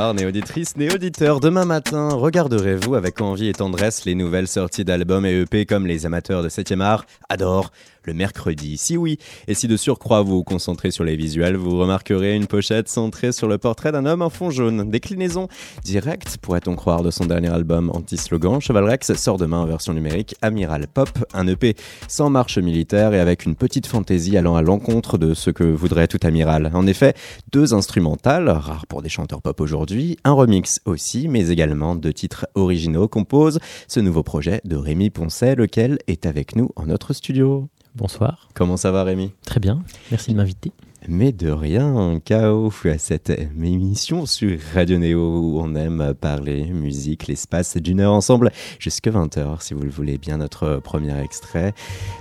Bonsoir néauditrices, néauditeurs. Demain matin, regarderez-vous avec envie et tendresse les nouvelles sorties d'albums et EP comme les amateurs de 7e art adorent le mercredi. Si oui, et si de surcroît vous vous concentrez sur les visuels, vous remarquerez une pochette centrée sur le portrait d'un homme en fond jaune. Déclinaison directe, pourrait-on croire, de son dernier album anti-slogan. Cheval Rex sort demain en version numérique Amiral Pop, un EP sans marche militaire et avec une petite fantaisie allant à l'encontre de ce que voudrait tout amiral. En effet, deux instrumentales, rares pour des chanteurs pop aujourd'hui, un remix aussi, mais également deux titres originaux composent ce nouveau projet de Rémi Poncet, lequel est avec nous en notre studio. Bonsoir. Comment ça va Rémi? Très bien, merci de m'inviter. Mais de rien, KO à cette émission sur Radio Néo où on aime parler musique, l'espace d'une heure ensemble jusqu'à 20h si vous le voulez bien notre premier extrait.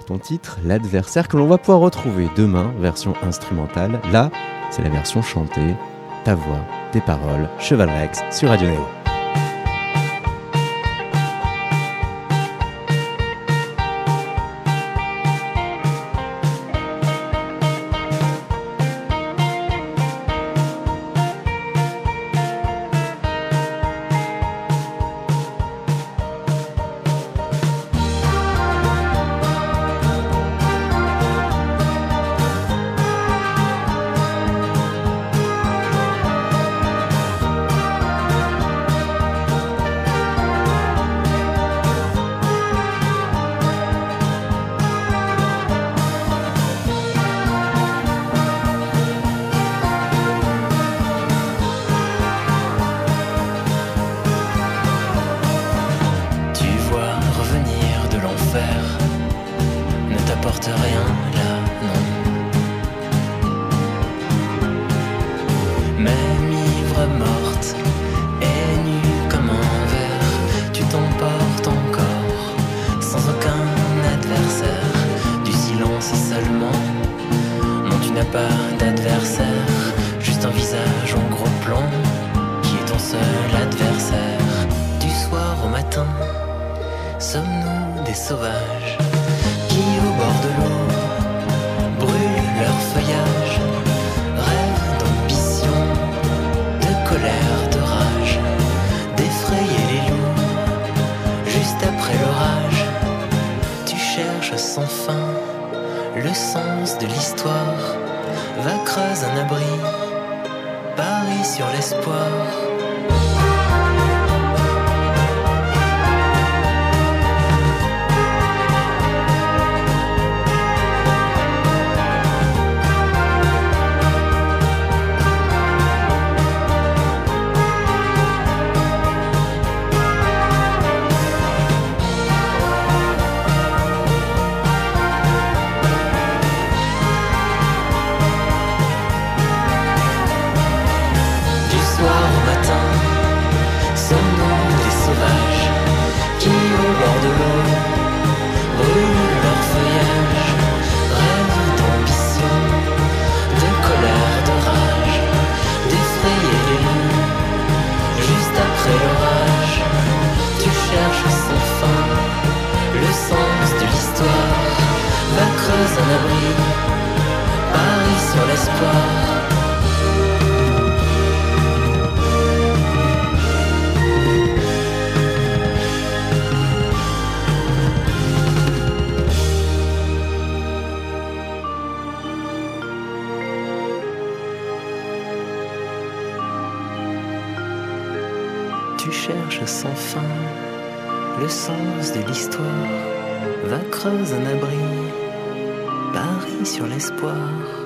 Ton titre, l'adversaire que l'on va pouvoir retrouver demain, version instrumentale. Là, c'est la version chantée, ta voix, tes paroles, Cheval Rex sur Radio Néo. un abri, sur l'espoir. tu cherches sans fin le sens de l'histoire, va creuse un abri Cheval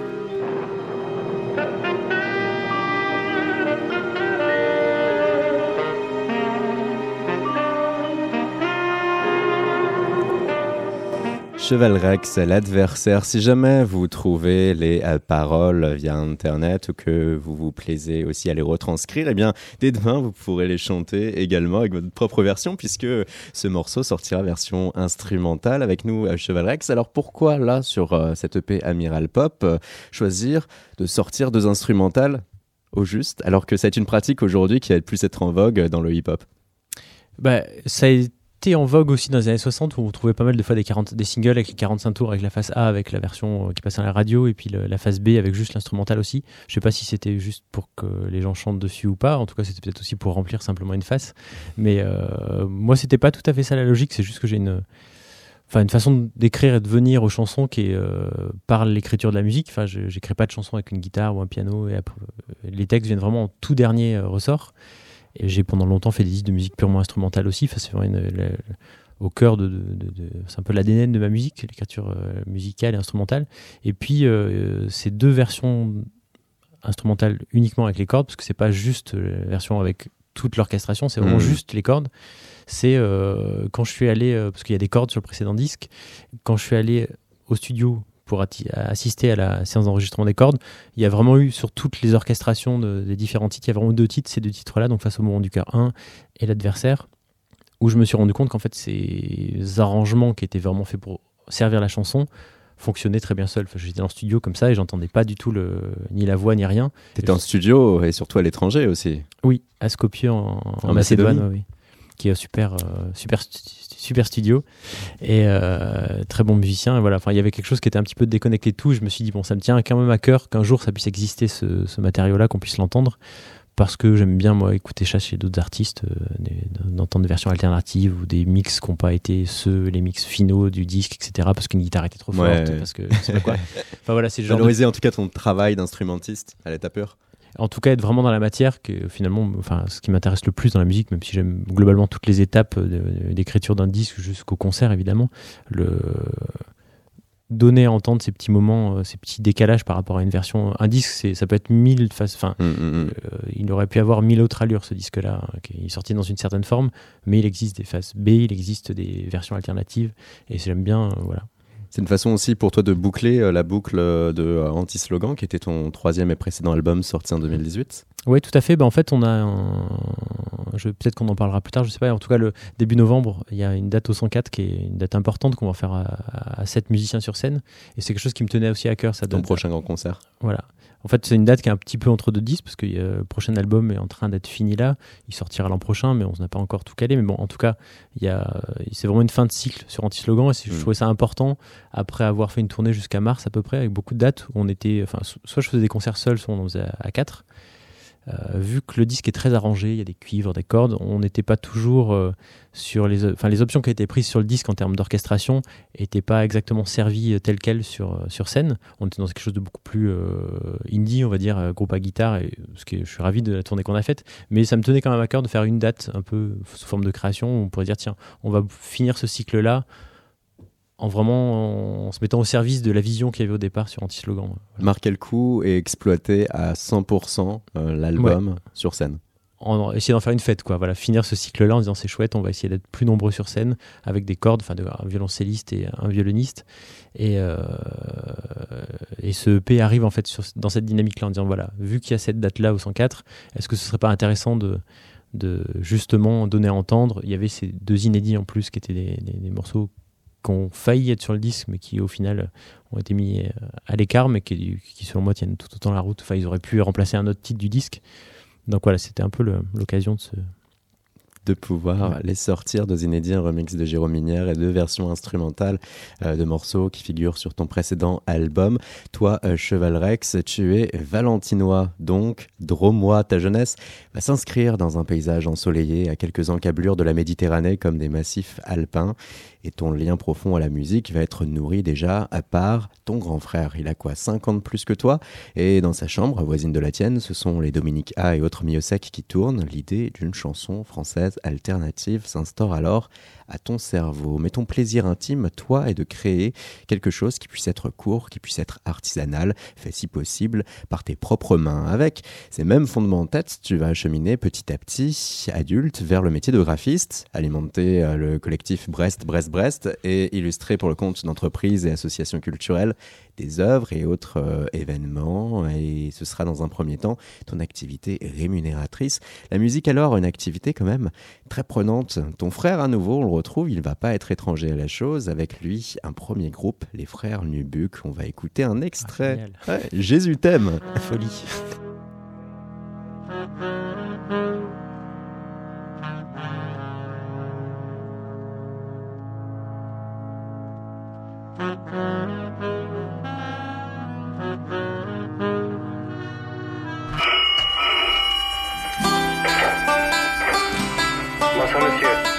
Rex, l'adversaire. Si jamais vous trouvez les euh, paroles via Internet ou que vous vous plaisez aussi à les retranscrire, eh bien, dès demain, vous pourrez les chanter également avec votre propre version puisque ce morceau sortira version instrumentale avec nous, à Cheval Rex. Alors pourquoi là, sur euh, cette EP Amiral Pop, euh, choisir de sortir deux instrumentales au juste alors que c'est une pratique aujourd'hui qui a plus être en vogue dans le hip-hop? Bah, ça en vogue aussi dans les années 60 où on trouvait pas mal de fois des, 40, des singles avec les 45 tours, avec la face A, avec la version euh, qui passait à la radio, et puis la face B avec juste l'instrumental aussi. Je sais pas si c'était juste pour que les gens chantent dessus ou pas. En tout cas, c'était peut-être aussi pour remplir simplement une face. Mais euh, moi, c'était pas tout à fait ça la logique. C'est juste que j'ai une, une façon d'écrire et de venir aux chansons qui est euh, par l'écriture de la musique. Enfin, j'écris pas de chansons avec une guitare ou un piano. Et les textes viennent vraiment en tout dernier ressort. Et j'ai pendant longtemps fait des disques de musique purement instrumentale aussi. Enfin, c'est au cœur de, c'est un peu l'ADN de ma musique, l'écriture euh, musicale et instrumentale. Et puis euh, ces deux versions instrumentales uniquement avec les cordes, parce que c'est pas juste la version avec toute l'orchestration, c'est vraiment mmh. juste les cordes. C'est euh, quand je suis allé, parce qu'il y a des cordes sur le précédent disque, quand je suis allé au studio pour assister à la séance d'enregistrement des cordes. Il y a vraiment eu, sur toutes les orchestrations des différents titres, il y a vraiment deux titres, ces deux titres-là, donc Face au mouvement du cœur 1 et L'adversaire, où je me suis rendu compte qu'en fait, ces arrangements qui étaient vraiment faits pour servir la chanson fonctionnaient très bien seuls. Enfin, J'étais en studio comme ça et j'entendais pas du tout le, ni la voix ni rien. Tu étais en studio et surtout à l'étranger aussi Oui, à Skopje en, Macédoine, oui, qui est super, euh, super super studio et euh, très bon musicien. Et voilà, enfin, il y avait quelque chose qui était un petit peu déconnecté de tout. Je me suis dit, bon, ça me tient quand même à cœur qu'un jour ça puisse exister ce, matériau-là, qu'on puisse l'entendre. Parce que j'aime bien, moi, écouter ça chez d'autres artistes, euh, d'entendre des versions alternatives ou des mix qui n'ont pas été ceux, les mix finaux du disque, etc. Parce qu'une guitare était trop forte, parce que c'est quoi. Enfin voilà, c'est Valoriser en tout cas ton travail d'instrumentiste à l'état pur en tout cas être vraiment dans la matière, finalement, enfin, ce qui m'intéresse le plus dans la musique, même si j'aime globalement toutes les étapes d'écriture d'un disque jusqu'au concert évidemment, le donner à entendre ces petits moments, euh, ces petits décalages par rapport à une version. Un disque, ça peut être mille faces. Enfin, mm, mm, mm. Euh, il aurait pu avoir mille autres allures ce disque-là, hein, qui est sorti dans une certaine forme, mais il existe des faces B, il existe des versions alternatives, et j'aime bien, euh, voilà, c'est une façon aussi pour toi de boucler euh, la boucle euh, de euh, Anti-Slogan, qui était ton troisième et précédent album sorti en 2018. Oui, tout à fait. Ben, en fait, on a peut-être qu'on en parlera plus tard, je sais pas. En tout cas, le début novembre, il y a une date au 104 qui est une date importante qu'on va faire à, 7 musiciens sur scène. Et c'est quelque chose qui me tenait aussi à cœur. Ça Ton prochain grand concert. Voilà. En fait, c'est une date qui est un petit peu entre deux disques parce que euh, le prochain album est en train d'être fini là. Il sortira l'an prochain, mais on n'a pas encore tout calé. Mais bon, en tout cas, c'est vraiment une fin de cycle sur Anti-Slogan et je mm. trouvais ça important après avoir fait une tournée jusqu'à mars à peu près avec beaucoup de dates où on était, enfin, soit je faisais des concerts seuls, soit on faisait à quatre. Euh, vu que le disque est très arrangé, il y a des cuivres, des cordes, on n'était pas toujours euh, sur les, enfin les options qui étaient prises sur le disque en termes d'orchestration n'étaient pas exactement servies euh, telles quelles sur sur scène. On était dans quelque chose de beaucoup plus indie, on va dire, groupe à guitare, et ce je suis ravi de la tournée qu'on a faite. Mais ça me tenait quand même à cœur de faire une date un peu sous forme de création. On pourrait dire tiens, on va finir ce cycle là en vraiment en se mettant au service de la vision qu'il y avait au départ sur Anti-Slogan. Marquer le coup et exploiter à 100% euh, l'album sur scène. En, essayer d'en faire une fête, quoi. Voilà, finir ce cycle-là en disant c'est chouette, on va essayer d'être plus nombreux sur scène avec des cordes, enfin un violoncelliste et un violoniste. Et, euh, et ce EP arrive en fait dans cette dynamique-là en disant voilà, vu qu'il y a cette date-là au 104, est-ce que ce serait pas intéressant de, de justement donner à entendre? Il y avait ces deux inédits en plus qui étaient des morceaux qui ont failli être sur le disque, mais qui au final ont été mis euh, à l'écart, mais qui, qui, selon moi tiennent tout autant la route. Enfin, ils auraient pu remplacer un autre titre du disque. Donc voilà, c'était un peu l'occasion de se, de pouvoir les sortir, deux inédits, un remix de Jérôme Minière et deux versions instrumentales euh, de morceaux qui figurent sur ton précédent album. Toi, euh, Cheval Rex, tu es valentinois, donc dromois. Ta jeunesse va s'inscrire dans un paysage ensoleillé à quelques encablures de la Méditerranée comme des massifs alpins et ton lien profond à la musique va être nourri déjà à part ton grand frère. Il a quoi 50 plus que toi? Et dans sa chambre, voisine de la tienne, ce sont les Dominique A et autres Miossec qui tournent. L'idée d'une chanson française alternative s'instaure alors à ton cerveau. Mais ton plaisir intime, toi, est de créer quelque chose qui puisse être court, qui puisse être artisanal, fait si possible par tes propres mains. Avec ces mêmes fondements en tête, tu vas cheminer petit à petit, adulte, vers le métier de graphiste, alimenter euh, le collectif Brest, Brest, Brest et illustrer pour le compte d'entreprises et associations culturelles des œuvres et autres euh, événements. Et ce sera dans un premier temps ton activité rémunératrice. La musique alors, une activité quand même très prenante. Ton frère à nouveau, retrouve, il va pas être étranger à la chose. Avec lui, un premier groupe, les frères Nubuck. On va écouter un extrait. Ah, Jésus t'aime. Folie. Bonsoir monsieur.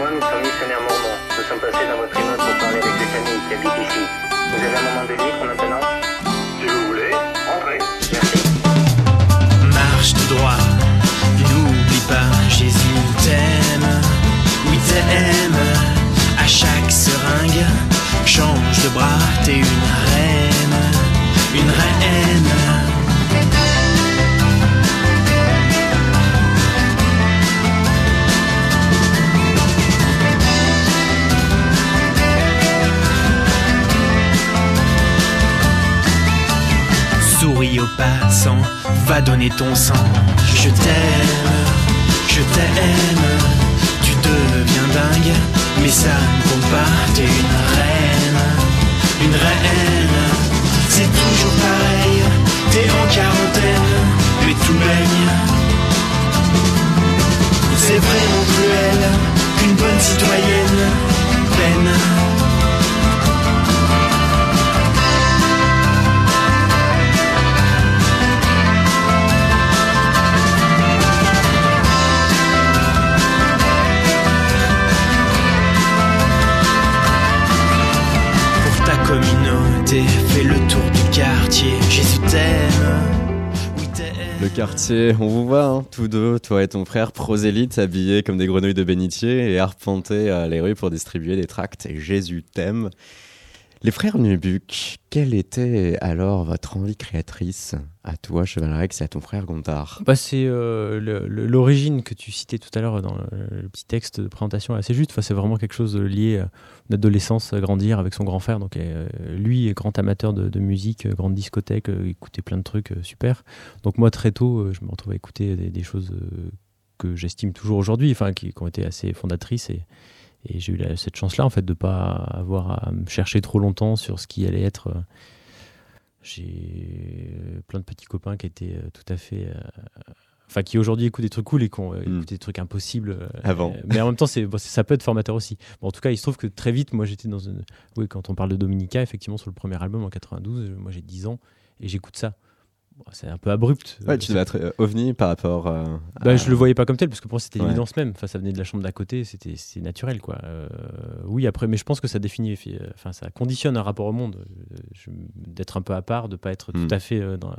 Moi, nous sommes missionnaires mormons. Nous sommes passés dans votre immeuble pour parler avec des familles qui habitent ici. Vous avez un moment de libre maintenant Si vous voulez, entrez. Merci. Marche tout droit, n'oublie pas, Jésus t'aime, oui t'aime. À chaque seringue, change de bras, t'es une reine, une reine. Souris aux passants, va donner ton sang. Je t'aime, je t'aime. Tu deviens dingue, mais ça ne compte pas. T'es une reine, une reine. C'est toujours pareil, t'es en quarantaine, mais tout baigne. C'est vraiment cruel qu'une bonne citoyenne peine. On vous voit, hein, tous deux, toi et ton frère, prosélytes, habillés comme des grenouilles de bénitier et arpenter euh, les rues pour distribuer des tracts. Et Jésus t'aime. Les frères Nubuck, quelle était alors votre envie créatrice à toi, Chevalrex, et à ton frère Gontard? Bah, c'est euh, l'origine que tu citais tout à l'heure dans le, petit texte de présentation assez juste. C'est vraiment quelque chose lié à l'adolescence, à grandir avec son grand frère. Donc, euh, lui est grand amateur de, musique, euh, grande discothèque, euh, écoutait plein de trucs euh, super. Donc, moi, très tôt, euh, je me retrouve à écouter des, choses euh, que j'estime toujours aujourd'hui, enfin, qui, qui ont été assez fondatrices. Et, et j'ai eu la- cette chance-là, en fait, de pas avoir à me chercher trop longtemps sur ce qui allait être. euh, j'ai euh, plein de petits copains qui étaient euh, tout à fait. euh, Enfin, qui aujourd'hui écoutent des trucs cool et qui ont euh, Mm. écouté des trucs impossibles. euh, Avant. mais en même temps, c'est, bon, c'est- ça peut être formateur aussi. Bon, en tout cas, il se trouve que très vite, moi, j'étais dans une. Oui, quand on parle de Dominica, effectivement, sur le premier album en 92, euh, moi, j'ai 10 ans et j'écoute ça. C'est un peu abrupt. Ouais, tu devais être euh, ovni par rapport euh, bah, à- je le voyais pas comme tel parce que pour moi c'était Ouais. l'évidence même. Enfin, ça venait de la chambre d'à côté, c'était c'est naturel quoi. Euh, oui, après, mais je pense que ça définit, enfin, ça conditionne un rapport au monde, d'être un peu à part, de pas être Mm. tout à fait. euh, dans,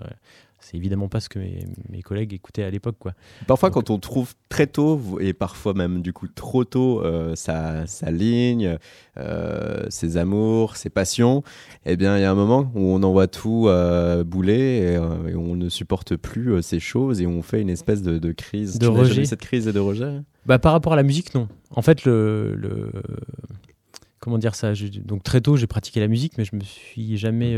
c'est évidemment pas ce que mes, mes collègues écoutaient à l'époque quoi. Parfois, Donc- quand on trouve très tôt, et parfois même du coup trop tôt, euh, sa, sa ligne, euh, ses amours, ses passions, eh bien, il y a un moment où on envoie tout euh, bouler et, et on ne supporte plus ces choses et on fait une espèce de, de crise. De Tu rejet. cette crise de rejet? Bah, par rapport à la musique, non. En fait, le, le- comment dire ça? Je- Donc très tôt, j'ai pratiqué la musique, mais je me suis jamais,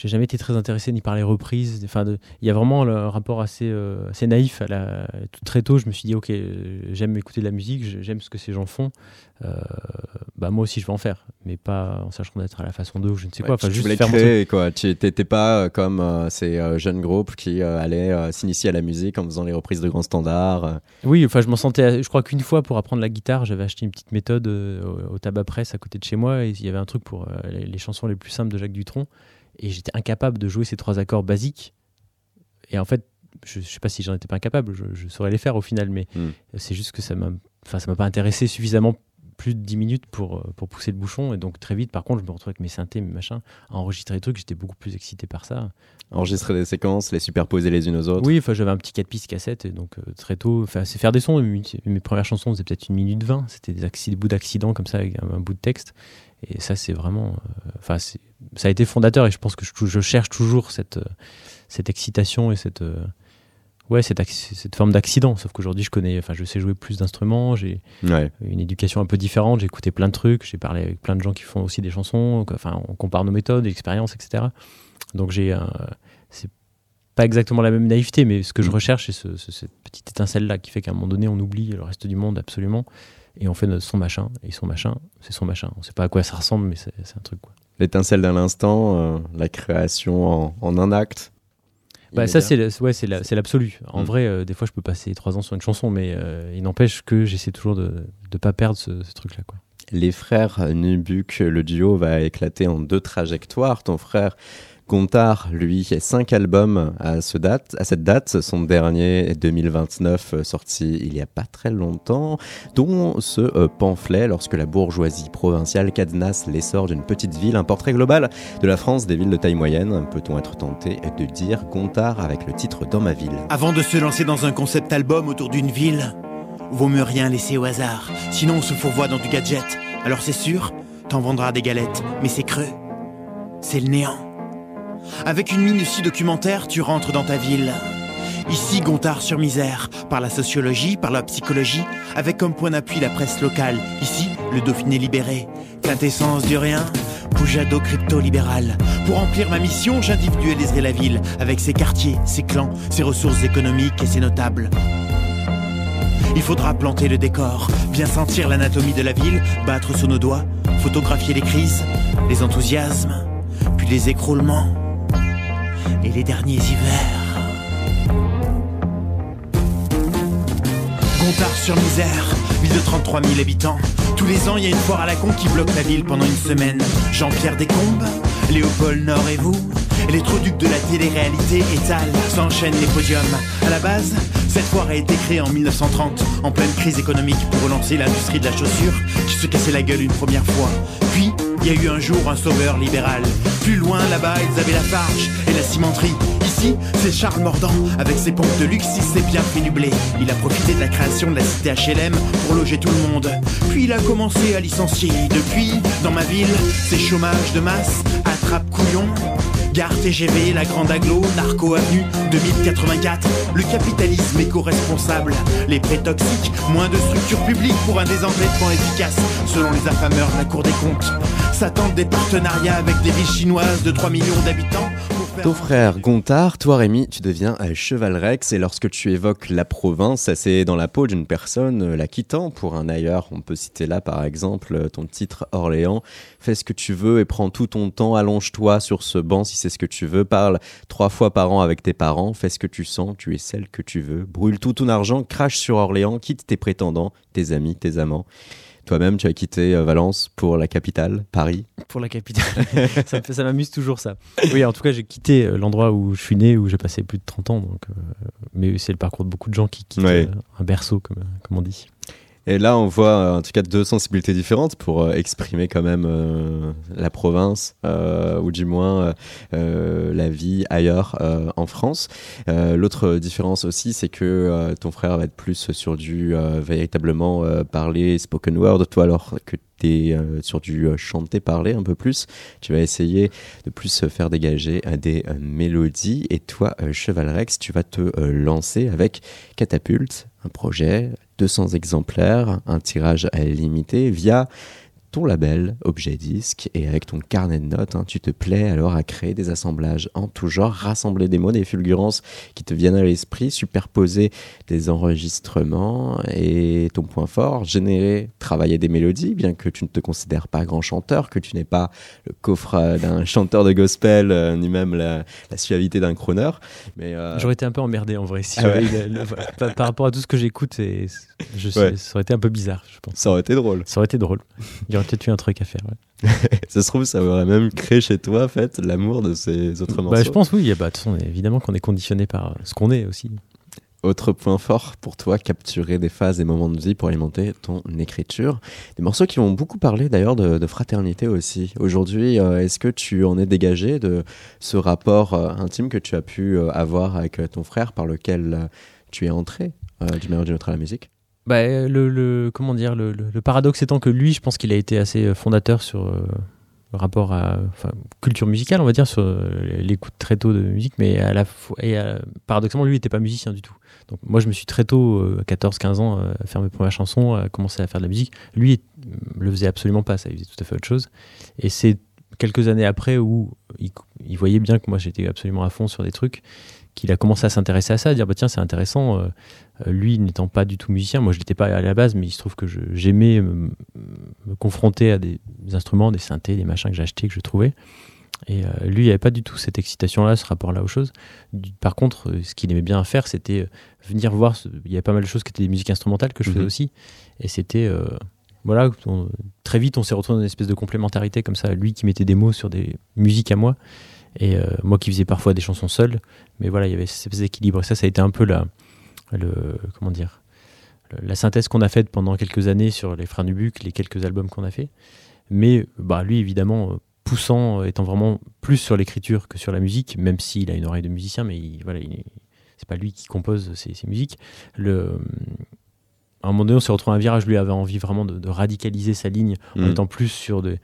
j'ai jamais été très intéressé ni par les reprises. Enfin, il y a vraiment le- un rapport assez, euh, assez naïf à la. tout- Très tôt, je me suis dit, ok, j'aime écouter de la musique, j'aime ce que ces gens font. Euh, bah moi aussi, je vais en faire, mais pas en sachant d'être à la façon d'eux ou je ne sais quoi. Ouais, Enfin, tu juste voulais faire créer, quoi. Tu n'étais pas euh, comme euh, ces jeunes groupes qui allaient s'initier à la musique en faisant les reprises de grands standards. Oui, enfin, je m'en sentais. Je crois qu'une fois, pour apprendre la guitare, j'avais acheté une petite méthode au, au tabac presse à côté de chez moi. Et il y avait un truc pour les, les chansons les plus simples de Jacques Dutronc. Et j'étais incapable de jouer ces trois accords basiques. Et en fait, je, je sais pas si j'en étais pas incapable. Je, je saurais les faire au final, mais Hmm. c'est juste que ça m'a. Enfin, ça m'a pas intéressé suffisamment plus de 10 minutes pour, euh, pour pousser le bouchon. Et donc, très vite, par contre, je me retrouvais avec mes synthés, mes machins, à enregistrer des trucs. J'étais beaucoup plus excité par ça. Enregistrer des séquences, les superposer les unes aux autres. Oui, j'avais un petit 4 pistes cassette et donc euh, très tôt, c'est faire des sons. Mes, mes premières chansons faisaient peut-être une minute 20, c'était des, bouts d'accidents comme ça avec un, un bout de texte. Et ça c'est vraiment, euh, enfin c'est- ça a été fondateur et je pense que je, je cherche toujours cette euh, cette excitation et cette euh, ouais cette, forme d'accident. Sauf qu'aujourd'hui je connais, enfin je sais jouer plus d'instruments, j'ai Ouais. une éducation un peu différente, j'ai écouté plein de trucs, j'ai parlé avec plein de gens qui font aussi des chansons, enfin on compare nos méthodes, l'expérience, etc. Donc j'ai un- c'est pas exactement la même naïveté, mais ce que je Mm. recherche, c'est ce- ce- cette petite étincelle-là qui fait qu'à un moment donné, on oublie le reste du monde absolument, et on fait son machin, et son machin, c'est son machin. On sait pas à quoi ça ressemble, mais c'est c'est un truc. Quoi. L'étincelle d'un instant, euh, la création en, en un acte. Bah, ça, c'est ouais, l'absolu. En Mm. vrai, euh, des fois, je peux passer trois ans sur une chanson, mais euh, il n'empêche que j'essaie toujours de ne pas perdre ce, ce truc-là. Les frères Nubuck, le duo va éclater en deux trajectoires. Ton frère Gontard, lui, a cinq albums à, ce date, à cette date. Son dernier, 2029, euh, sorti il y a pas très longtemps, dont ce euh, pamphlet, lorsque la bourgeoisie provinciale cadenasse l'essor d'une petite ville, un portrait global de la France des villes de taille moyenne. Peut-on être tenté de dire Gontard avec le titre Dans ma ville? Avant de se lancer dans un concept album autour d'une ville, vaut mieux rien laisser au hasard. Sinon, on se fourvoie dans du gadget. Alors c'est sûr, t'en vendras des galettes, mais c'est creux. C'est le néant. Avec une minutie documentaire, tu rentres dans ta ville. Ici, Gontard sur misère, par la sociologie, par la psychologie, avec comme point d'appui la presse locale. Ici, le Dauphiné libéré, quintessence du rien, Poujado crypto-libéral. Pour remplir ma mission, j'individualiserai la ville, avec ses quartiers, ses clans, ses ressources économiques et ses notables. Il faudra planter le décor, bien sentir l'anatomie de la ville, battre sous nos doigts, photographier les crises, les enthousiasmes, puis les écroulements et les derniers hivers. Gontard sur misère, ville de 33 000 habitants. Tous les ans, il y a une foire à la con qui bloque la ville pendant une semaine. Jean-Pierre Descombes, Léopold Nord et vous, les troducs de la télé-réalité étalent, s'enchaînent les podiums. À la base, cette foire a été créée en 1930, en pleine crise économique, pour relancer l'industrie de la chaussure qui se cassait la gueule une première fois. Puis, il y a eu un jour un sauveur libéral. Plus loin, là-bas, ils avaient la farge et la cimenterie. Ici, c'est Charles Mordant, avec ses pompes de luxe, il s'est bien fait du blé. Il a profité de la création de la cité HLM pour loger tout le monde. Puis il a commencé à licencier. Depuis, dans ma ville, c'est chômage de masse, attrape couillon. Gare TGV, la Grande Aglo, Narco Avenue, 2084. Le capitalisme éco-responsable, les prêts toxiques, moins de structures publiques pour un désendettement efficace, selon les affameurs de la Cour des comptes. S'attendent des partenariats avec des villes chinoises de 3 millions d'habitants. Ton frère Gontard, toi Rémi, tu deviens un cheval rex et lorsque tu évoques la province, c'est dans la peau d'une personne euh, la quittant pour un ailleurs. On peut citer là par exemple euh, ton titre Orléans. Fais ce que tu veux et prends tout ton temps, allonge-toi sur ce banc. Si c'est ce que tu veux, parle trois fois par an avec tes parents, fais ce que tu sens, tu es celle que tu veux, brûle tout ton argent, crache sur Orléans, quitte tes prétendants, tes amis, tes amants. Toi-même, tu as quitté euh, Valence pour la capitale, Paris. pour la capitale. ça m'amuse toujours ça. Oui, en tout cas, j'ai quitté euh, l'endroit où je suis né, où j'ai passé plus de 30 ans. Donc, euh, mais c'est le parcours de beaucoup de gens qui quittent Ouais. un berceau, comme, comme on dit. Et là, on voit euh, en tout cas deux sensibilités différentes pour euh, exprimer quand même euh, la province, ou du moins la vie ailleurs en France. L'autre différence aussi, c'est que ton frère va être plus sur du véritablement parler spoken word, toi alors que tu es sur du chanter, parler un peu plus. Tu vas essayer de plus faire dégager des mélodies. Et toi, Cheval Rex, tu vas te lancer avec Catapulte, projet 200 exemplaires, un tirage à limité via ton label Objet Disque et avec ton carnet de notes, hein, tu te plais alors à créer des assemblages en tout genre, rassembler des mots, des fulgurances qui te viennent à l'esprit, superposer des enregistrements et ton point fort, générer, travailler des mélodies, bien que tu ne te considères pas grand chanteur, que tu n'es pas le coffre d'un chanteur de gospel, euh, ni même la, la suavité d'un crooner. Mais euh, J'aurais été un peu emmerdé en vrai. Si Ah ouais. le- le- par, par rapport à tout ce que j'écoute, et je sais- Ouais. ça aurait été un peu bizarre, je pense. ça aurait été drôle. Ça aurait été drôle. Il aurait peut-être eu un truc à faire. ouais. Ça se trouve, ça aurait même créé chez toi, en fait, l'amour de ces autres morceaux. Bah, je pense, oui. bah, De toute façon, évidemment qu'on est conditionné par euh, ce qu'on est aussi. Autre point fort pour toi, capturer des phases et moments de vie pour alimenter ton écriture. Des morceaux qui vont beaucoup parler d'ailleurs de, de fraternité aussi. Aujourd'hui, euh, est-ce que tu en es dégagé de ce rapport euh, intime que tu as pu euh, avoir avec ton frère par lequel tu es entré manière ou d'une autre à la musique? Bah, le, comment dire, le, paradoxe étant que lui, je pense qu'il a été assez euh, fondateur sur euh, le rapport à enfin, culture musicale, on va dire, sur euh, l'écoute très tôt de musique, mais à la et paradoxalement, lui n'était pas musicien du tout. Donc moi, je me suis très tôt, euh, 14-15 ans, à faire mes premières chansons, à commencer à faire de la musique. Lui euh, le faisait absolument pas, ça, il faisait tout à fait autre chose. Et c'est quelques années après où il, il voyait bien que moi j'étais absolument à fond sur des trucs qu'il a commencé à s'intéresser à ça, à dire bah tiens c'est intéressant, lui n'étant pas du tout musicien, moi je l'étais pas à la base, mais il se trouve que j'aimais me, me confronter à des instruments, des synthés, des machins que j'achetais, que je trouvais. Et euh, lui, il avait pas du tout cette excitation-là, ce rapport-là aux choses. Du- Par contre, euh, ce qu'il aimait bien faire, c'était euh, venir voir. ce- Il y avait pas mal de choses qui étaient des musiques instrumentales que je faisais Mhm. aussi. Et c'était euh, voilà, on- très vite, on s'est retrouvé dans une espèce de complémentarité comme ça. Lui qui mettait des mots sur des musiques à moi, et euh, moi qui faisais parfois des chansons seul. Mais voilà, il y avait cet espèce d'équilibre. Et ça, ça a été un peu la, le, comment dire, la synthèse qu'on a faite pendant quelques années sur les Frères Nubuck, les quelques albums qu'on a fait. Mais bah, lui, évidemment, euh, poussant, euh, étant vraiment plus sur l'écriture que sur la musique, même s'il a une oreille de musicien, mais il, voilà, il- c'est pas lui qui compose ses, ses musiques. Le, à un moment donné, on s'est retrouvé à un virage. Lui avait envie vraiment de, de radicaliser sa ligne en Mm. étant plus sur des.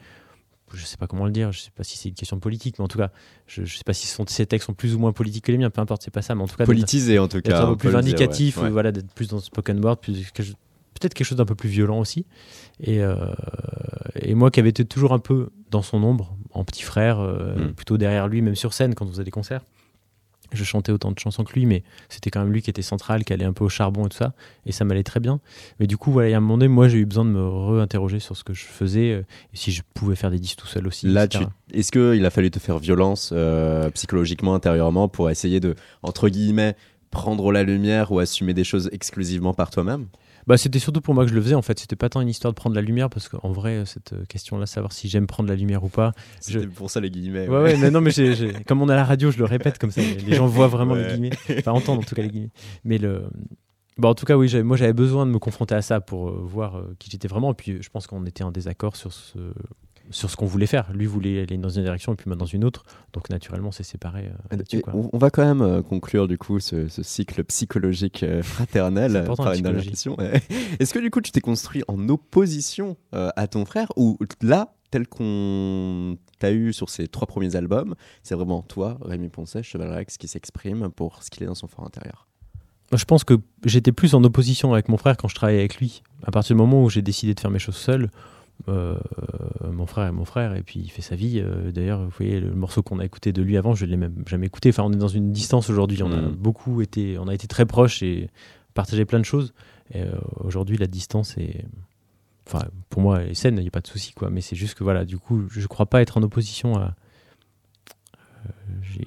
Je sais pas comment le dire, je sais pas si c'est une question politique, mais en tout cas, je, je sais pas si son- ses textes sont plus ou moins politiques que les miens, peu importe, c'est pas ça, mais en tout cas, Politisé en tout cas. un peu plus vindicatif, ouais. ou voilà, d'être plus dans le spoken word, plus peut-être quelque chose d'un peu plus violent aussi. Et, euh, et moi qui avais été toujours un peu dans son ombre, en petit frère, euh, Mm. plutôt derrière lui, même sur scène quand on faisait des concerts. Je chantais autant de chansons que lui, mais c'était quand même lui qui était central, qui allait un peu au charbon et tout ça, et ça m'allait très bien. Mais du coup, voilà, il y a un moment donné, moi j'ai eu besoin de me réinterroger sur ce que je faisais, euh, et si je pouvais faire des disques tout seul aussi. Là, tu... est-ce qu'il a fallu te faire violence euh, psychologiquement, intérieurement, pour essayer de, entre guillemets, prendre la lumière ou assumer des choses exclusivement par toi-même? Bah, c'était surtout pour moi que je le faisais en fait. C'était pas tant une histoire de prendre la lumière parce qu'en vrai, cette euh, question-là, savoir si j'aime prendre la lumière ou pas. C'était pour ça les guillemets. Ouais, ouais, mais non, mais comme on à la radio, je le répète comme ça. Les gens voient vraiment Ouais. les guillemets. Enfin, entendent en tout cas les guillemets. Mais le. Bah, en tout cas, oui, moi j'avais besoin de me confronter à ça pour euh, voir euh, qui j'étais vraiment. Et puis je pense qu'on était en désaccord sur ce, sur ce qu'on voulait faire. Lui voulait aller dans une direction et puis moi dans une autre. Donc naturellement, c'est séparé euh, quoi. on, on va quand même euh, conclure du coup ce, ce cycle psychologique euh, fraternel par une dernière question. Est-ce que du coup tu t'es construit en opposition à ton frère ou là tel qu'on t'a eu sur ces trois premiers albums, c'est vraiment toi, Rémi Poncet, Cheval Rex, qui s'exprime pour ce qu'il est dans son fort intérieur? Moi, je pense que j'étais plus en opposition avec mon frère quand je travaillais avec lui. À partir du moment où j'ai décidé de faire mes choses seul, euh, mon frère est mon frère et puis il fait sa vie. Euh, D'ailleurs, vous voyez, le morceau qu'on a écouté de lui avant, je ne l'ai même jamais écouté. Enfin, on est dans une distance aujourd'hui. On a Mm. beaucoup été, on a été très proches et partagé plein de choses. Et euh, aujourd'hui, la distance est, enfin, pour moi, est saine. Il n'y a pas de souci, quoi. Mais c'est juste que voilà, du coup, je ne crois pas être en opposition à.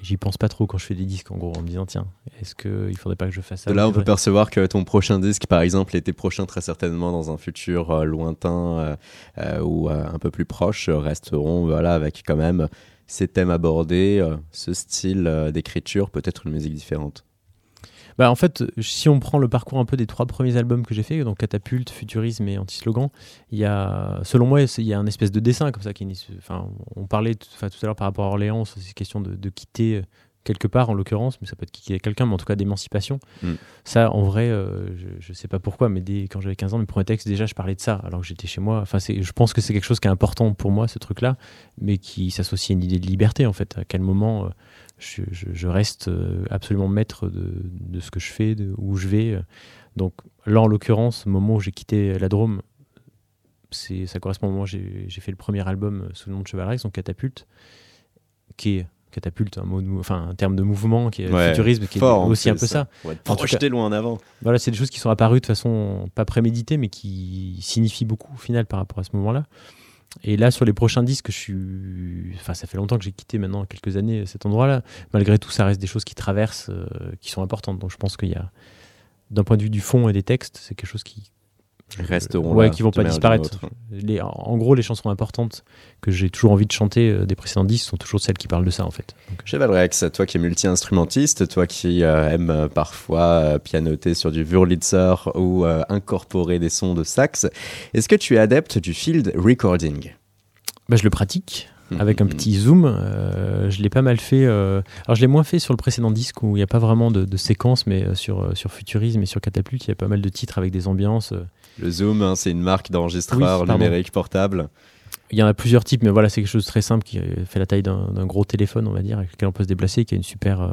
J'y- pense pas trop quand je fais des disques, en gros, en me disant tiens, est-ce qu'il faudrait pas que je fasse ça De là, on peut percevoir que ton prochain disque, par exemple, et tes prochains très certainement dans un futur euh, lointain euh, euh, ou un peu plus proche, resteront voilà, avec quand même ces thèmes abordés, ce style d'écriture, peut-être une musique différente. Bah, en fait, si on prend le parcours un peu des trois premiers albums que j'ai fait, donc Catapulte, Futurisme et Anti-Slogan, il y a, selon moi, il y a un espèce de dessin comme ça. Qui, une- enfin, on parlait enfin, tout à l'heure par rapport à Orléans, c'est question de, de quitter euh, quelque part en l'occurrence, mais ça peut être quitter quelqu'un, mais en tout cas d'émancipation. Mm. Ça, en vrai, euh, je, je sais pas pourquoi, mais dès, quand j'avais 15 ans, mes premiers textes, déjà, je parlais de ça, alors que j'étais chez moi. Enfin, je pense que c'est quelque chose qui est important pour moi, ce truc-là, mais qui s'associe à une idée de liberté, en fait. À quel moment euh, je, je- je reste euh, absolument maître de, de ce que je fais, de où je vais. Donc là, en l'occurrence, au moment où j'ai quitté la Drôme, ça correspond au moment où j'ai, fait le premier album euh, sous le nom de Cheval Rex, donc Catapulte, qui est catapulte, un, mot de mou- enfin, un terme de mouvement, qui est Ouais, futurisme, qui Fort, est aussi un peu ça. Ouais, En tout projeté loin en avant. Voilà, c'est des choses qui sont apparues de façon pas préméditée, mais qui signifient beaucoup au final par rapport à ce moment-là. Et là, sur les prochains disques, je suis. Enfin, ça fait longtemps que j'ai quitté maintenant, quelques années, cet endroit-là. Malgré tout, ça reste des choses qui traversent, euh, qui sont importantes. Donc, je pense qu'il y a, d'un point de vue du fond et des textes, c'est quelque chose qui. Resteront ouais, là, qui vont pas disparaître. Les, en gros, les chansons importantes que j'ai toujours envie de chanter euh, des précédents disques sont toujours celles qui parlent de ça, en fait. Donc, Cheval Rex, toi qui es multi-instrumentiste, toi qui euh, aimes euh, parfois euh, pianoter sur du Wurlitzer ou euh, incorporer des sons de sax, est-ce que tu es adepte du field recording? Bah, je le pratique. Avec un Mhm. petit zoom. Euh, je l'ai pas mal fait. euh, Alors, je l'ai moins fait sur le précédent disque où il n'y a pas vraiment de, de séquence, mais euh, sur, sur Futurisme et sur Catapulte, il y a pas mal de titres avec des ambiances. Le Zoom, hein, c'est une marque d'enregistreur Oui, numérique portable. Il y en a plusieurs types, mais voilà, c'est quelque chose de très simple qui fait la taille d'un gros téléphone, on va dire, avec lequel on peut se déplacer, qui a une super, euh,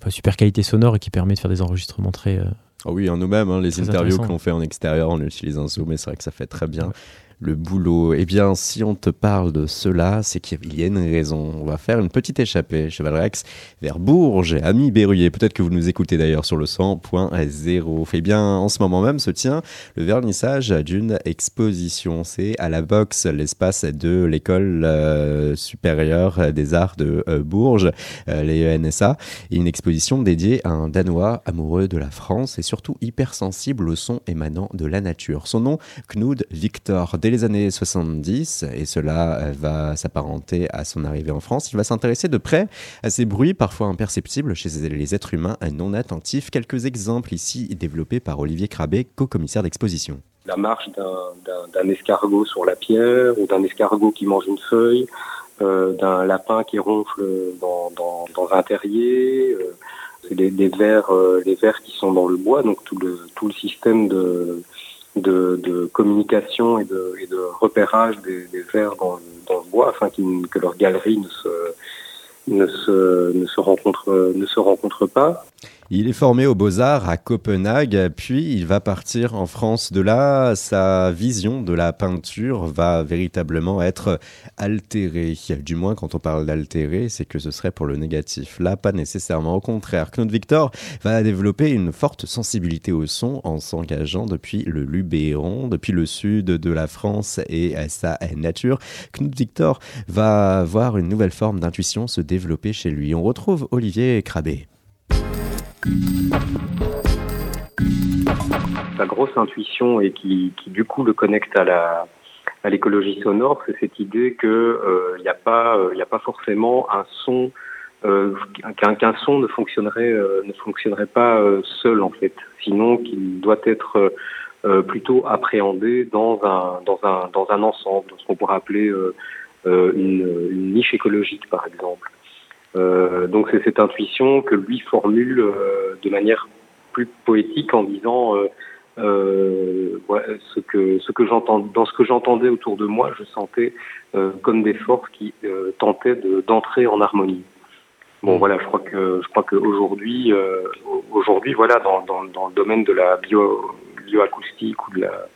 enfin, super qualité sonore et qui permet de faire des enregistrements très. Ah oui, hein, nous-mêmes, hein, les interviews que l'on fait en extérieur, on utilise un Zoom et c'est vrai que ça fait très bien. Le boulot. Eh bien, si on te parle de cela, c'est qu'il y a une raison. On va faire une petite échappée, Cheval Rex, vers Bourges, ami Berruyer. Peut-être que vous nous écoutez d'ailleurs sur le 100.0. Eh bien, en ce moment même se tient le vernissage d'une exposition. C'est à la boxe, l'espace de l'école euh, supérieure des arts de euh, Bourges, euh, les ENSA. Une exposition dédiée à un Danois amoureux de la France et surtout hypersensible au son émanant de la nature. Son nom, Knud Victor les années 70, et cela euh, va s'apparenter à son arrivée en France. Il va s'intéresser de près à ces bruits parfois imperceptibles chez les êtres humains non attentifs. Quelques exemples ici développés par Olivier Crabé, co-commissaire d'exposition. La marche d'un escargot sur la pierre ou d'un escargot qui mange une feuille, euh, d'un lapin qui ronfle dans, un terrier. Euh, les, vers, les vers qui sont dans le bois, donc tout le système de, de, communication et de, repérage des, vers dans, le bois afin que leur galerie ne se, ne se, ne se, rencontre, ne se rencontre pas. Il est formé aux Beaux-Arts à Copenhague, puis il va partir en France. De là, sa vision de la peinture va véritablement être altérée. Du moins, quand on parle d'altérer, c'est que ce serait pour le négatif. Là, pas nécessairement. Au contraire, Claude Victor va développer une forte sensibilité au son en s'engageant depuis le Luberon, depuis le sud de la France et sa nature. Knut Victor va voir une nouvelle forme d'intuition se développer chez lui. On retrouve Olivier Crabé. Sa grosse intuition et qui, du coup le connecte à la à l'écologie sonore, c'est cette idée que il euh, n'y a pas il euh, a pas forcément un son euh, qu'un son ne fonctionnerait ne fonctionnerait pas seul en fait, sinon qu'il doit être plutôt appréhendé dans un dans un dans un ensemble, dans ce qu'on pourrait appeler une niche écologique par exemple. Euh, donc c'est cette intuition que lui formule euh, de manière plus poétique en disant euh, ouais, ce que ce que j'entends dans ce que j'entendais autour de moi, je sentais comme des forces qui tentaient d'entrer en harmonie. Bon mm. voilà, je crois que je crois qu'aujourd'hui aujourd'hui voilà dans, dans, dans, le domaine de la bio bioacoustique ou de la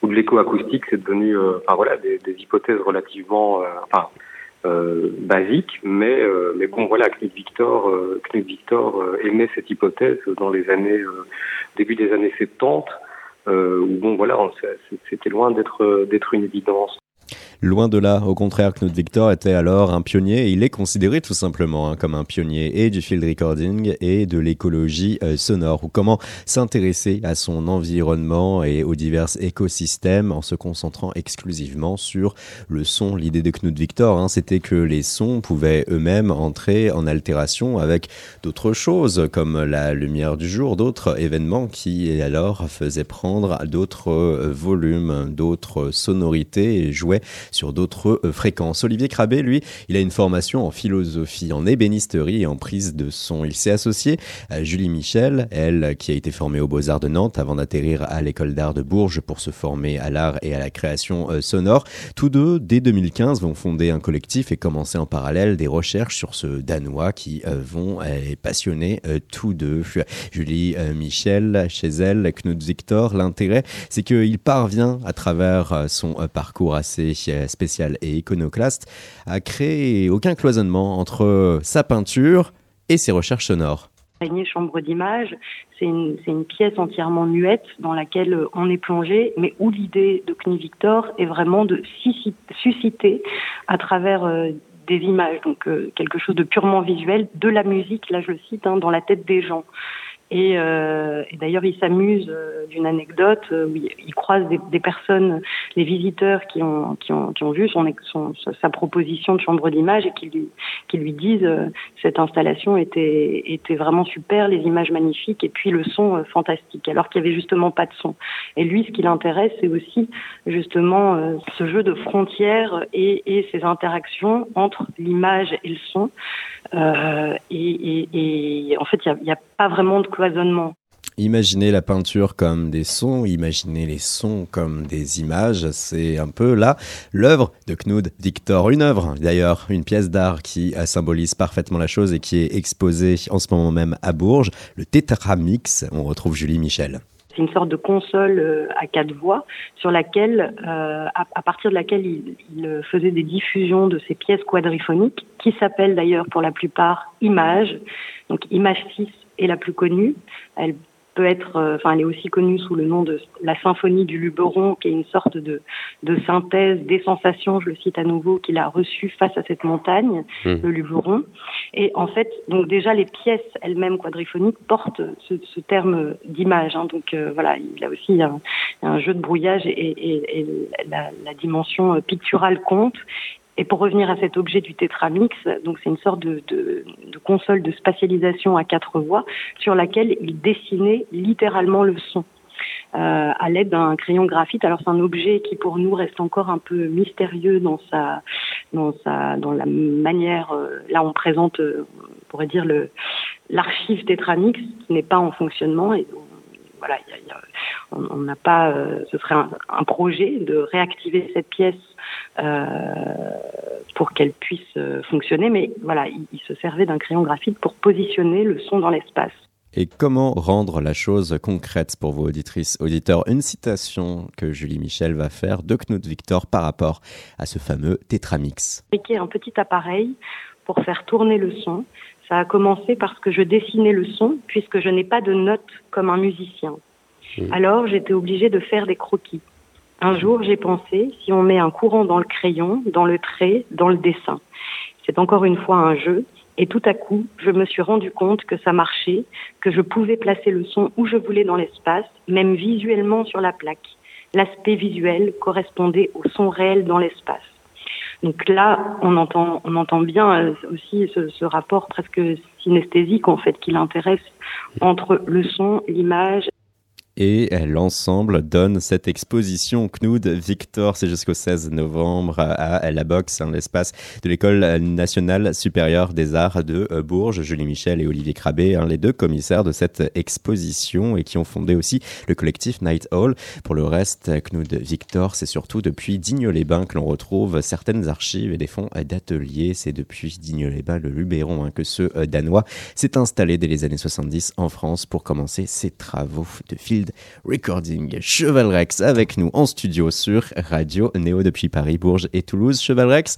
ou de l'écoacoustique, c'est devenu enfin voilà des, des hypothèses relativement enfin euh, basique, mais euh, mais bon voilà, Knut Victor, euh, Knut Victor émet cette hypothèse dans les années début des années 70, où bon voilà, c'était loin d'être d'être une évidence. Loin de là, au contraire, Knut Victor était alors un pionnier et il est considéré tout simplement hein, comme un pionnier et du field recording et de l'écologie euh, sonore ou comment s'intéresser à son environnement et aux divers écosystèmes en se concentrant exclusivement sur le son. L'idée de Knut Victor, hein, c'était que les sons pouvaient eux-mêmes entrer en altération avec d'autres choses comme la lumière du jour, d'autres événements qui alors faisaient prendre d'autres euh, volumes, d'autres sonorités et jouaient sur d'autres euh, fréquences. Olivier Crabé, lui, il a une formation en philosophie, en ébénisterie et en prise de son. Il s'est associé à Julie Michel, elle qui a été formée aux Beaux-Arts de Nantes avant d'atterrir à l'école d'art de Bourges pour se former à l'art et à la création euh, sonore. Tous deux, dès 2015, vont fonder un collectif et commencer en parallèle des recherches sur ce Danois qui euh, vont passionner tous deux. Julie Michel, chez elle, Knut Victor, l'intérêt, c'est qu'il parvient à travers son parcours assez spécial et iconoclaste, a créé aucun cloisonnement entre sa peinture et ses recherches sonores. Chambre d'image, c'est une, pièce entièrement muette dans laquelle on est plongé, mais où l'idée de Knut Victor est vraiment de susciter à travers euh, des images, donc euh, quelque chose de purement visuel, de la musique, là je le cite, hein, dans la tête des gens. Et, euh, et d'ailleurs, il s'amuse euh, d'une anecdote euh, où il, croise des, personnes, les visiteurs qui ont, vu son, sa proposition de chambre d'image et qui lui, disent cette installation était, vraiment super, les images magnifiques et puis le son fantastique, alors qu'il y avait justement pas de son. Et lui, ce qui l'intéresse, c'est aussi justement ce jeu de frontières et ces interactions entre l'image et le son. Euh, et, en fait, il n'y a, a, pas vraiment de cloisonnement. Imaginez la peinture comme des sons, imaginez les sons comme des images, c'est un peu là l'œuvre de Knud Victor. Une œuvre d'ailleurs, une pièce d'art qui symbolise parfaitement la chose et qui est exposée en ce moment même à Bourges, le Tetramix. On retrouve Julie Michel. C'est une sorte de console euh, à quatre voix sur laquelle, euh, à, partir de laquelle il, il, faisait des diffusions de ces pièces quadriphoniques, qui s'appellent d'ailleurs pour la plupart Images. Donc Image 6 est la plus connue. Peut être, euh, enfin, elle est aussi connue sous le nom de la symphonie du Luberon, qui est une sorte de, de synthèse des sensations, je le cite à nouveau, qu'il a reçues face à cette montagne, mmh. le Luberon. Et en fait, donc déjà les pièces elles-mêmes quadriphoniques portent ce, ce terme d'image. Hein, donc euh, voilà, il a aussi un, un jeu de brouillage et, et, et la, la, dimension picturale compte. Et pour revenir à cet objet du Tetramix, donc c'est une sorte de, de, de, console de spatialisation à quatre voies sur laquelle il dessinait littéralement le son. Euh, à l'aide d'un crayon graphite. Alors c'est un objet qui pour nous reste encore un peu mystérieux dans sa dans sa dans la manière. Euh, là on présente, euh, on pourrait dire le l'archive Tetramix qui n'est pas en fonctionnement et voilà, y a, y a, on n'a pas, euh, ce serait un, un, projet de réactiver cette pièce euh, pour qu'elle puisse euh, fonctionner, mais voilà, il, il se servait d'un crayon graphique pour positionner le son dans l'espace. Et comment rendre la chose concrète pour vos auditrices, auditeurs Une citation que Julie Michel va faire de Knut Victor par rapport à ce fameux Tetramix. Un petit appareil pour faire tourner le son. Ça a commencé parce que je dessinais le son, puisque je n'ai pas de notes comme un musicien. Mmh. Alors j'étais obligée de faire des croquis. Un jour, j'ai pensé, si on met un courant dans le crayon, dans le trait, dans le dessin. C'est encore une fois un jeu, et tout à coup, je me suis rendu compte que ça marchait, que je pouvais placer le son où je voulais dans l'espace, même visuellement sur la plaque. L'aspect visuel correspondait au son réel dans l'espace. Donc là, on entend, on entend bien euh, aussi ce, ce rapport presque synesthésique en fait qui l'intéresse entre le son, l'image et l'ensemble donne cette exposition Knud Victor, c'est jusqu'au 16 novembre à la boxe, hein, l'espace de l'école nationale supérieure des arts de euh, Bourges. Julie Michel et Olivier Crabé, hein, les deux commissaires de cette exposition et qui ont fondé aussi le collectif Night Hall. Pour le reste, Knud Victor, c'est surtout depuis Digne-les-Bains que l'on retrouve certaines archives et des fonds d'ateliers. C'est depuis Digne-les-Bains, le Luberon, hein, que ce euh, Danois s'est installé dès les années 70 en France pour commencer ses travaux de Recording. Cheval Rex avec nous en studio sur Radio Néo depuis Paris, Bourges et Toulouse. Cheval Rex,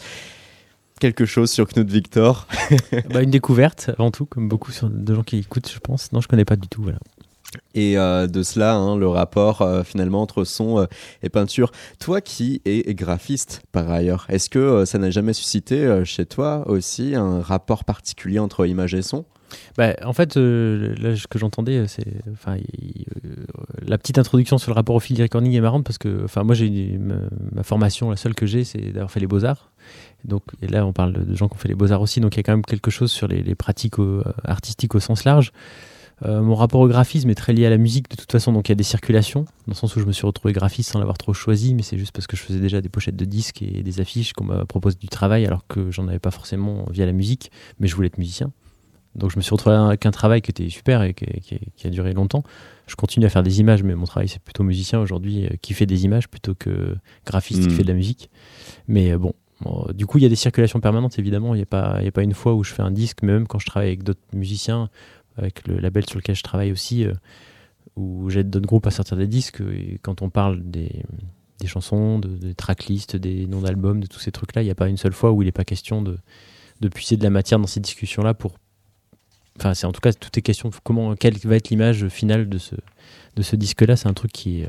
quelque chose sur Knut Victor bah, Une découverte avant tout, comme beaucoup de gens qui écoutent, je pense. Non, je connais pas du tout. Voilà. Et euh, de cela, hein, le rapport euh, finalement entre son euh, et peinture. Toi qui es graphiste par ailleurs, est-ce que ça n'a jamais suscité chez toi aussi un rapport particulier entre image et son bah, en fait, euh, là, ce que j'entendais, c'est, enfin, euh, la petite introduction sur le rapport au field recording est marrante parce que, enfin, moi, j'ai ma, ma, formation, la seule que j'ai, c'est d'avoir fait les beaux arts. Donc, et là, on parle de gens qui ont fait les beaux arts aussi, donc il y a quand même quelque chose sur les, pratiques artistiques au sens large. Euh, mon rapport au graphisme est très lié à la musique de toute façon, donc il y a des circulations, dans le sens où je me suis retrouvé graphiste sans l'avoir trop choisi, mais c'est juste parce que je faisais déjà des pochettes de disques et des affiches qu'on me propose du travail alors que j'en avais pas forcément via la musique, mais je voulais être musicien. Donc je me suis retrouvé avec un travail qui était super et qui, qui, qui, a duré longtemps. Je continue à faire des images, mais mon travail c'est plutôt musicien aujourd'hui euh, qui fait des images plutôt que graphiste mmh. qui fait de la musique. Mais euh, bon, bon, du coup il y a des circulations permanentes évidemment. Il n'y a, pas, a pas une fois où je fais un disque, mais même quand je travaille avec d'autres musiciens, avec le label sur lequel je travaille aussi, euh, où j'aide d'autres groupes à sortir des disques, et quand on parle des, des chansons, de, des tracklists, des noms d'albums, de tous ces trucs-là, il n'y a pas une seule fois où il n'est pas question de, de puiser de la matière dans ces discussions-là pour enfin c'est en tout cas tout est question de comment quelle va être l'image finale de ce de ce disque là c'est un truc qui euh,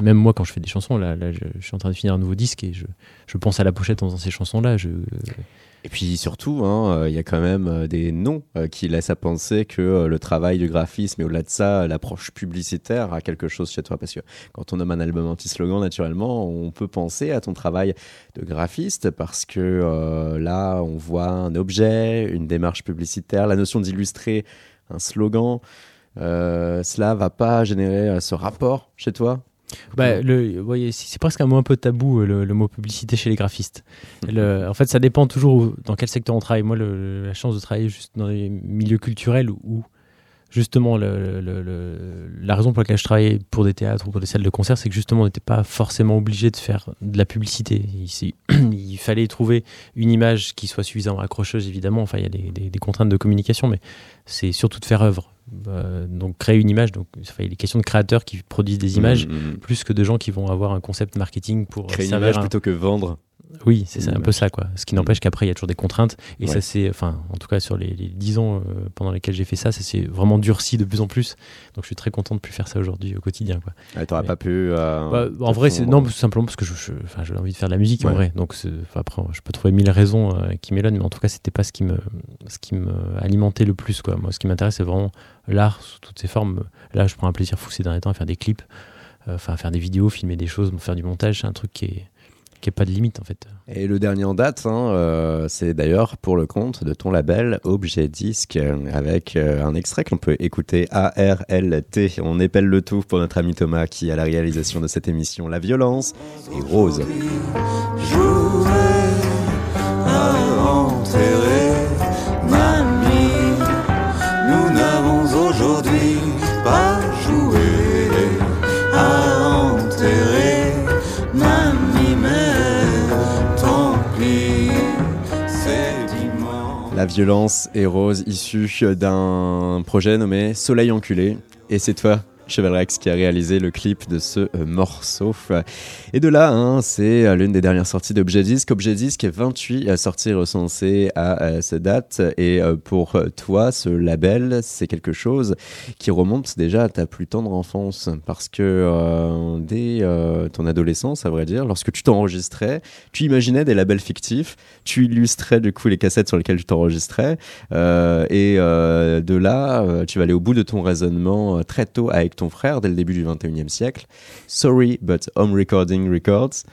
même moi quand je fais des chansons là, je, suis en train de finir un nouveau disque et je, je pense à la pochette en faisant ces chansons là je et puis surtout, il hein, y a quand même des noms euh, qui laissent à penser que euh, le travail du graphisme et au-delà de ça, l'approche publicitaire a quelque chose chez toi. Parce que quand on nomme un album anti-slogan, naturellement, on peut penser à ton travail de graphiste parce que euh, là, on voit un objet, une démarche publicitaire, la notion d'illustrer un slogan. Euh, cela va pas générer ce rapport chez toi? Bah, le, voyez, c'est presque un mot un peu tabou, le, le mot publicité chez les graphistes. Le, en fait, ça dépend toujours dans quel secteur on travaille. Moi, le, la chance de travailler juste dans les milieux culturels où justement, le, le- le- la raison pour laquelle je travaillais pour des théâtres ou pour des salles de concert, c'est que justement, on n'était pas forcément obligé de faire de la publicité. Il, il fallait trouver une image qui soit suffisamment accrocheuse, évidemment. Enfin, il y a des, des- des contraintes de communication, mais c'est surtout de faire œuvre. Euh, donc, créer une image. Donc, enfin, il est question de créateurs qui produisent des images. Mm, mm, mm. Plus que de gens qui vont avoir un concept marketing pour Créer une image un- plutôt que vendre. Oui, c'est un peu ça, quoi. Ce qui n'empêche qu'après, il y a toujours des contraintes. Et Ouais. ça, c'est, enfin, en tout cas, sur les, 10 ans euh, pendant lesquels j'ai fait ça, ça s'est vraiment durci de plus en plus. Donc, je suis très content de plus faire ça aujourd'hui au quotidien, quoi. Ah, T'aurais pas pu. euh, Bah, en vrai, c'est, non, tout simplement parce que je, j'avais envie de faire de la musique, en vrai. Donc, après, je peux trouver mille raisons euh, qui m'éloignent, mais en tout cas, c'était pas ce qui me, ce qui me alimentait le plus, quoi. Moi, ce qui m'intéresse, c'est vraiment l'art sous toutes ses formes. Là, je prends un plaisir fou ces derniers temps à faire des clips, enfin, à faire des vidéos, filmer des choses, faire du montage. C'est un truc qui est, qui est pas de limite, en fait. Et le dernier en date, hein, euh, c'est d'ailleurs pour le compte de ton label Objet Disque, avec euh, un extrait qu'on peut écouter ARLT. On épelle le tout pour notre ami Thomas qui a la réalisation de cette émission La violence et Rose. enterrer La violence et Rose, issue d'un projet nommé Soleil enculé. Et c'est toi, Cheval Rex, qui a réalisé le clip de ce euh, morceau. Et de là, hein, c'est euh, l'une des dernières sorties d'Objet Disque. Objet Disque est 28 à sortir recensées à euh, cette date. Et pour toi, ce label, c'est quelque chose qui remonte déjà à ta plus tendre enfance. Parce que dès ton adolescence, à vrai dire, lorsque tu t'enregistrais, tu imaginais des labels fictifs, tu illustrais du coup les cassettes sur lesquelles tu t'enregistrais. Et de là, tu vas aller au bout de ton raisonnement très tôt avec frère dès le début du 21e siècle. Sorry, but Home Recording Records.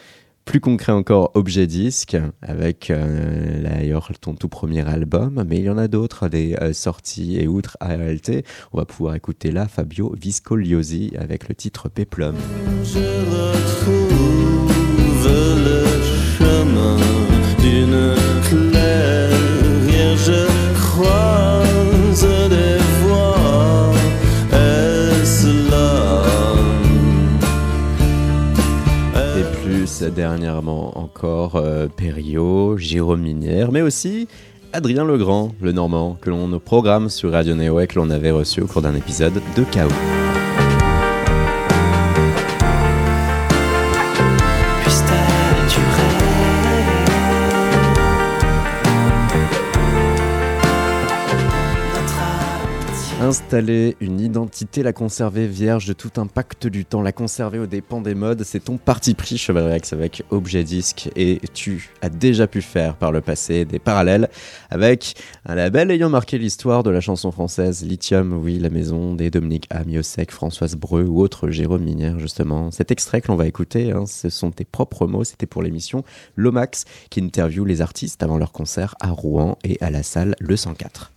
Plus concret encore, Objet Disque, avec euh, d'ailleurs ton tout premier album, mais il y en a d'autres, des euh, sorties et outre ARLT. On va pouvoir écouter là Fabio Viscogliosi avec le titre Peplum. Dernièrement encore euh, Jérôme Minière, mais aussi Adrien Legrand, le Normand, que l'on programme sur Radio Néo et que l'on avait reçu au cours d'un épisode de Chaos. Installer une identité, la conserver vierge de tout impact du temps, la conserver aux dépens des modes, c'est ton parti pris, Cheval Rex, avec Objet Disque. Et tu as déjà pu faire par le passé des parallèles avec un label ayant marqué l'histoire de la chanson française, Lithium, oui, la maison des Dominique Amiosek, Françoise Breu ou autre Jérôme Minière, justement. Cet extrait que l'on va écouter, hein, ce sont tes propres mots, c'était pour l'émission Lomax qui interviewe les artistes avant leur concert à Rouen et à la salle Le 104.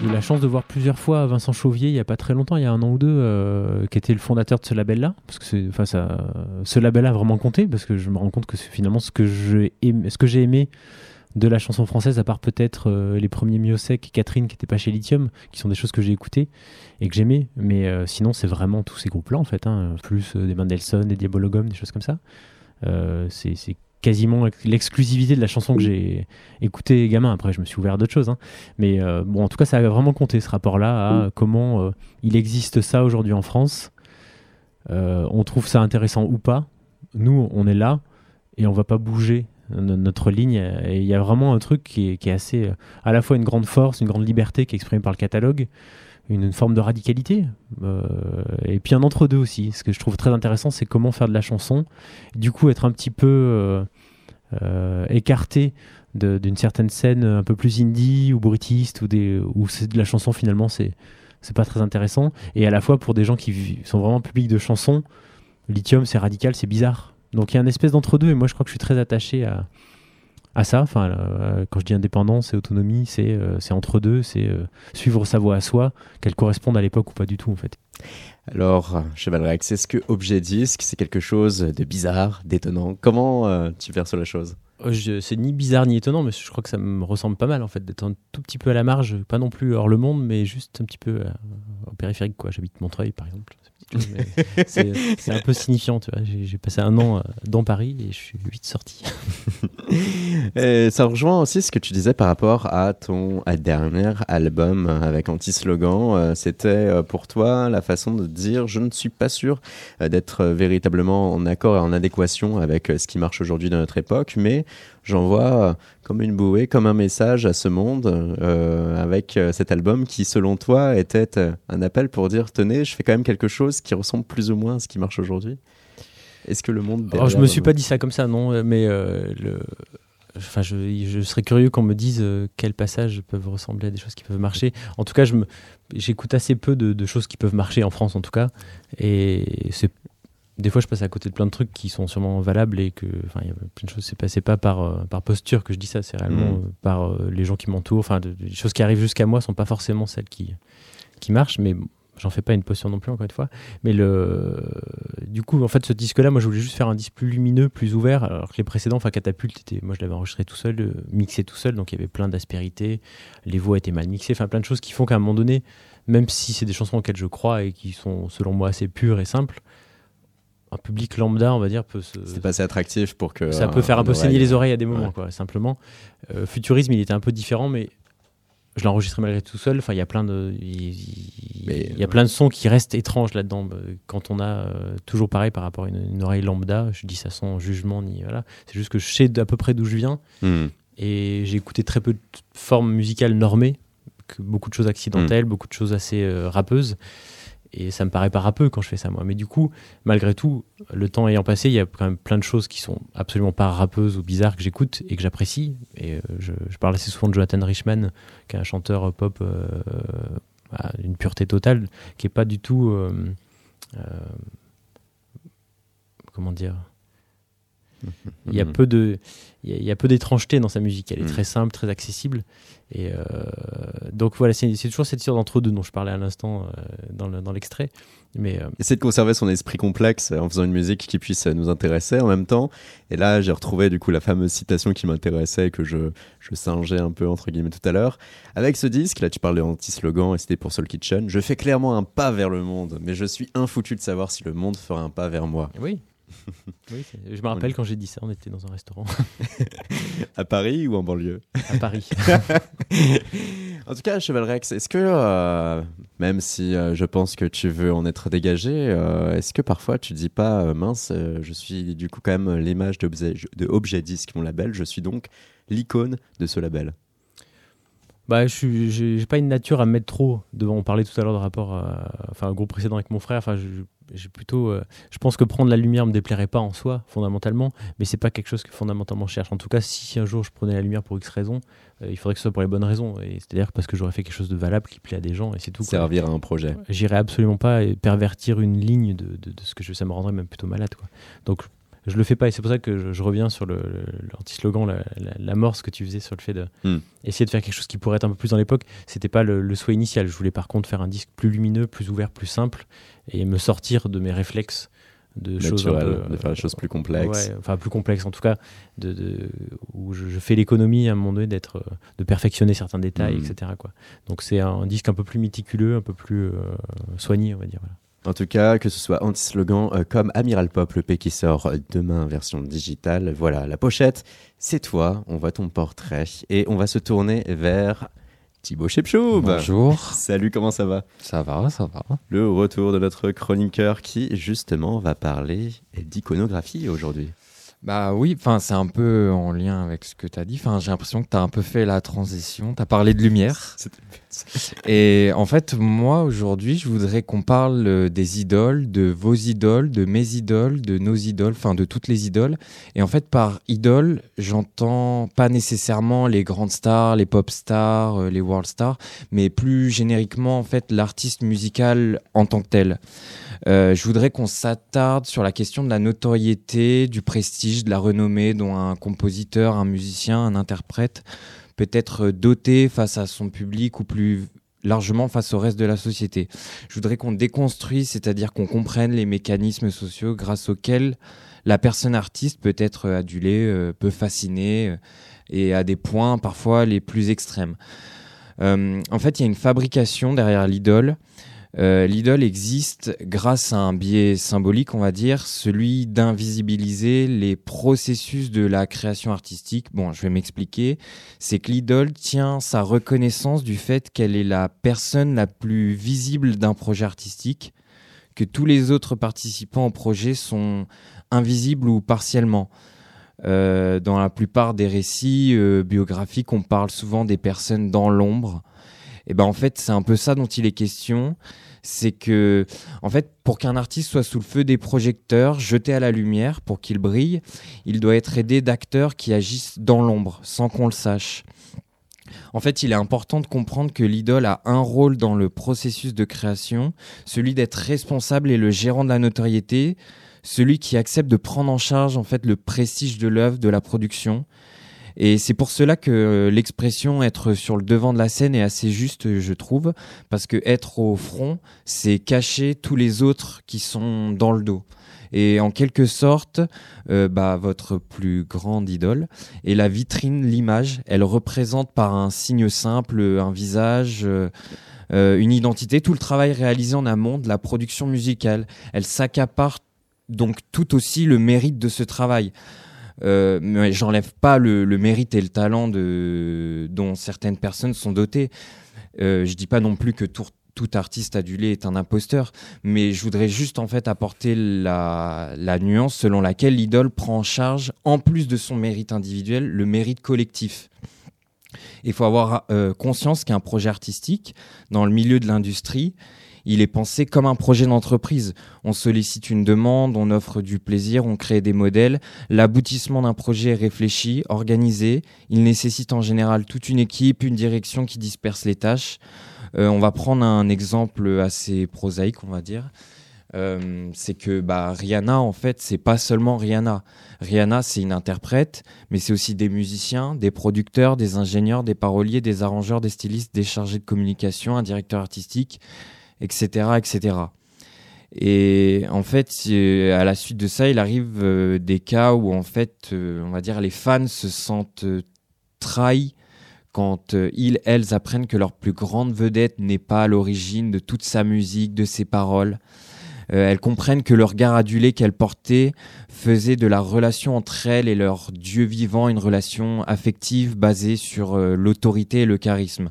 J'ai eu la chance de voir plusieurs fois Vincent Chauvier il y a pas très longtemps, il y a un an ou deux, euh, qui était le fondateur de ce label-là. Parce que enfin, ça, ce label-là a vraiment compté, parce que je me rends compte que finalement ce que j'ai aimé, aimé de la chanson française, à part peut-être euh, les premiers Miosek et Catherine qui n'étaient pas chez Lithium, qui sont des choses que j'ai écoutées et que j'aimais. Mais euh, sinon, c'est vraiment tous ces groupes-là, en fait. hein, plus euh, des Mendelssohn, des Diabologum, des choses comme ça. C'est quasiment l'exclusivité de la chanson que j'ai écoutée gamin. Après, je me suis ouvert à d'autres choses. hein. Mais euh, bon, en tout cas, ça a vraiment compté ce rapport-là à comment euh, il existe ça aujourd'hui en France. Euh, on trouve ça intéressant ou pas. Nous, on est là et on va pas bouger no- notre ligne. Et il y a vraiment un truc qui est, qui est assez, à la fois une grande force, une grande liberté qui est exprimée par le catalogue, une, forme de radicalité, euh, et puis un entre-deux aussi. Ce que je trouve très intéressant, c'est comment faire de la chanson, du coup être un petit peu euh, euh, écarté d'une certaine scène un peu plus indie ou bruitiste, ou des, où c'est de la chanson finalement, c'est c'est pas très intéressant. Et à la fois pour des gens qui sont vraiment publics de chansons, lithium c'est radical, c'est bizarre. Donc il y a une espèce d'entre-deux, et moi je crois que je suis très attaché à, à ça. Enfin, euh, quand je dis indépendance et autonomie, c'est euh, c'est entre deux, c'est euh, suivre sa voie à soi, qu'elle corresponde à l'époque ou pas du tout en fait. Alors, Cheval Rex, est-ce que Objet Disque, c'est quelque chose de bizarre, d'étonnant? Comment euh, tu perçois la chose? C'est ni bizarre ni étonnant, mais je crois que ça me ressemble pas mal en fait d'être un tout petit peu à la marge, pas non plus hors le monde, mais juste un petit peu euh, au périphérique quoi. J'habite Montreuil par exemple. C'est un peu signifiant, tu vois. J'ai passé un an euh, dans Paris et je suis vite sorti. Et ça rejoint aussi ce que tu disais par rapport à ton dernier album euh, avec anti-slogan. Euh, C'était euh, pour toi la façon de dire je ne suis pas sûr euh, d'être euh, véritablement en accord et en adéquation avec euh, ce qui marche aujourd'hui dans notre époque, mais j'envoie euh, comme une bouée, comme un message à ce monde euh, avec euh, cet album qui, selon toi, était un appel pour dire tenez, je fais quand même quelque chose qui ressemble plus ou moins à ce qui marche aujourd'hui. Est-ce que le monde Alors, je me suis pas dit ça comme ça, non, mais euh, le... enfin, je, je serais curieux qu'on me dise euh, quels passages peuvent ressembler à des choses qui peuvent marcher. En tout cas, me... j'écoute assez peu de, de choses qui peuvent marcher en France, en tout cas. Et c'est des fois, je passe à côté de plein de trucs qui sont sûrement valables et que, enfin, il y a plein de choses. C'est pas, c'est pas par, euh, par posture que je dis ça, c'est réellement Mhm. euh, par euh, les gens qui m'entourent. Enfin, de- les choses qui arrivent jusqu'à moi sont pas forcément celles qui, qui marchent, mais j'en fais pas une posture non plus, encore une fois. Mais le, du coup, en fait, ce disque-là, moi, je voulais juste faire un disque plus lumineux, plus ouvert, alors que les précédents, enfin, Catapulte, était, moi, je l'avais enregistré tout seul, mixé tout seul, donc il y avait plein d'aspérités, les voix étaient mal mixées, enfin, plein de choses qui font qu'à un moment donné, même si c'est des chansons auxquelles je crois et qui sont, selon moi, assez pures et simples, un public lambda, on va dire, peut se, C'est pas assez attractif pour que. ça peut euh, faire un peu saigner les oreilles à des moments, Ouais. quoi, simplement. Euh, Futurisme, il était un peu différent, mais je l'ai enregistré malgré tout seul. Enfin, il y a plein de, il, il- Mais, il y a plein de sons qui restent étranges là-dedans. Euh, Quand on a euh, toujours pareil par rapport à une, une oreille lambda, je dis ça sans jugement ni voilà. C'est juste que je sais d'à peu près d'où je viens Hmm. et j'ai écouté très peu de formes musicales normées, que beaucoup de choses accidentelles, beaucoup de choses assez euh, rappeuses. Et ça me paraît pas quand je fais ça, moi. Mais du coup, malgré tout, le temps ayant passé, il y a quand même plein de choses qui sont absolument pas rappeuses ou bizarres que j'écoute et que j'apprécie. Et euh, je, parle assez souvent de Jonathan Richman, qui est un chanteur pop euh, à d'une pureté totale, qui est pas du tout. euh, euh, comment dire il y a Mhm. peu de, il y a, peu d'étrangeté dans sa musique. Elle est Mhm. très simple, très accessible. Et euh, donc voilà, c'est toujours cette histoire d'entre deux dont je parlais à l'instant euh, dans le- dans l'extrait. Mais euh, Essayer de conserver son esprit complexe en faisant une musique qui puisse nous intéresser en même temps. Et là, j'ai retrouvé du coup la fameuse citation qui m'intéressait et que je, je singeais un peu entre guillemets tout à l'heure. Avec ce disque, là tu parles de anti-slogan et c'était pour Soul Kitchen, je fais clairement un pas vers le monde, mais je suis infoutu de savoir si le monde fera un pas vers moi. oui. oui je me rappelle quand j'ai dit ça, on était dans un restaurant À Paris ou en banlieue? À Paris. En tout cas, Cheval Rex, est-ce que, euh, même si euh, je pense que tu veux en être dégagé, euh, est-ce que parfois tu dis pas, mince, je suis du coup quand même l'image d'Objet de Objet Disque, mon label, je suis donc l'icône de ce label? Bah, je j'ai pas une nature à me mettre trop devant. On parlait tout à l'heure de rapport, à, enfin, un groupe précédent avec mon frère. Enfin, je- j'ai plutôt, euh, je pense que prendre la lumière me déplairait pas en soi, fondamentalement, mais c'est pas quelque chose que fondamentalement je cherche. En tout cas, si un jour je prenais la lumière pour X raisons, euh, il faudrait que ce soit pour les bonnes raisons, et c'est-à-dire parce que j'aurais fait quelque chose de valable qui plaît à des gens, et c'est tout. quoi. Servir à un projet. J'irais absolument pas pervertir une ligne de, de- de ce que je, ça me rendrait même plutôt malade. Quoi. Donc je le fais pas et c'est pour ça que je, je reviens sur le, le- l'anti-slogan, la, que tu faisais sur le fait de Hmm. essayer de faire quelque chose qui pourrait être un peu plus dans l'époque. C'était pas le, le souhait initial. Je voulais par contre faire un disque plus lumineux, plus ouvert, plus simple et me sortir de mes réflexes de choses Naturel, peu, de faire des choses plus complexes. Ouais, enfin plus complexes en tout cas, de, de- où je, je fais l'économie à un moment donné d'être, euh, de perfectionner certains détails, Mhm. etc. Quoi. Donc c'est un disque un peu plus méticuleux, un peu plus euh, soigné, on va dire. voilà. En tout cas, que ce soit anti-slogan euh, comme Amiral Pop, le P qui sort euh, demain version digitale. Voilà, la pochette, c'est toi, on voit ton portrait et on va se tourner vers Thibaut Chepchoub. Bonjour, Salut, comment ça va ça va, ça va. Le retour de notre chroniqueur qui, justement, va parler d'iconographie aujourd'hui. Bah oui, enfin c'est un peu en lien avec ce que tu as dit. Enfin, j'ai l'impression que tu as un peu fait la transition, tu as parlé de lumière. Et en fait, moi aujourd'hui, je voudrais qu'on parle euh, des idoles, de vos idoles, de mes idoles, de nos idoles, enfin de toutes les idoles. Et en fait, par idole, j'entends pas nécessairement les grandes stars, les pop stars, euh, les world stars, mais plus génériquement en fait l'artiste musical en tant que tel. Euh, je voudrais qu'on s'attarde sur la question de la notoriété, du prestige, de la renommée dont un compositeur, un musicien, un interprète peut être doté face à son public ou plus largement face au reste de la société. Je voudrais qu'on déconstruise, c'est-à-dire qu'on comprenne les mécanismes sociaux grâce auxquels la personne artiste peut être adulée, euh, peut fasciner, euh, et à des points parfois les plus extrêmes. En fait, il y a une fabrication derrière l'idole. Euh, l'idole existe grâce à un biais symbolique, on va dire, celui d'invisibiliser les processus de la création artistique. Bon, je vais m'expliquer. C'est que l'idole tient sa reconnaissance du fait qu'elle est la personne la plus visible d'un projet artistique, que tous les autres participants au projet sont invisibles ou partiellement. Euh, dans la plupart des récits euh, biographiques, on parle souvent des personnes dans l'ombre. Et ben en fait, c'est un peu ça dont il est question. C'est que, en fait, pour qu'un artiste soit sous le feu des projecteurs, jeté à la lumière, pour qu'il brille, il doit être aidé d'acteurs qui agissent dans l'ombre, sans qu'on le sache. En fait, il est important de comprendre que l'idole a un rôle dans le processus de création, celui d'être responsable et le gérant de la notoriété, celui qui accepte de prendre en charge en fait le prestige de l'œuvre, de la production. Et c'est pour cela que euh, l'expression être sur le devant de la scène est assez juste, je trouve, parce que être au front, c'est cacher tous les autres qui sont dans le dos. Et en quelque sorte, euh, bah, votre plus grande idole est la vitrine, l'image. Elle représente par un signe simple un visage. euh, une identité, tout le travail réalisé en amont de la production musicale. Elle s'accapare donc tout aussi le mérite de ce travail. Euh, mais j'enlève pas le, mérite et le talent dont certaines personnes sont dotées. Euh, je dis pas non plus que tout, artiste adulé est un imposteur, mais je voudrais juste en fait apporter la, la nuance selon laquelle l'idole prend en charge, en plus de son mérite individuel, le mérite collectif. Il faut avoir euh, conscience qu'un projet artistique, dans le milieu de l'industrie, il est pensé comme un projet d'entreprise. On sollicite une demande, on offre du plaisir, on crée des modèles. L'aboutissement d'un projet est réfléchi, organisé. Il nécessite en général toute une équipe, une direction qui disperse les tâches. Euh, on va prendre un exemple assez prosaïque, on va dire. Euh, c'est que bah, Rihanna, en fait, c'est pas seulement Rihanna. Rihanna, c'est une interprète, mais c'est aussi des musiciens, des producteurs, des ingénieurs, des paroliers, des arrangeurs, des stylistes, des chargés de communication, un directeur artistique, etc., etc. Et en fait, euh, à la suite de ça, il arrive euh, des cas où, en fait, euh, on va dire, les fans se sentent trahis quand ils, elles apprennent que leur plus grande vedette n'est pas à l'origine de toute sa musique, de ses paroles. Elles comprennent que le regard adulé qu'elles portaient faisait de la relation entre elles et leur Dieu vivant une relation affective basée sur l'autorité et le charisme.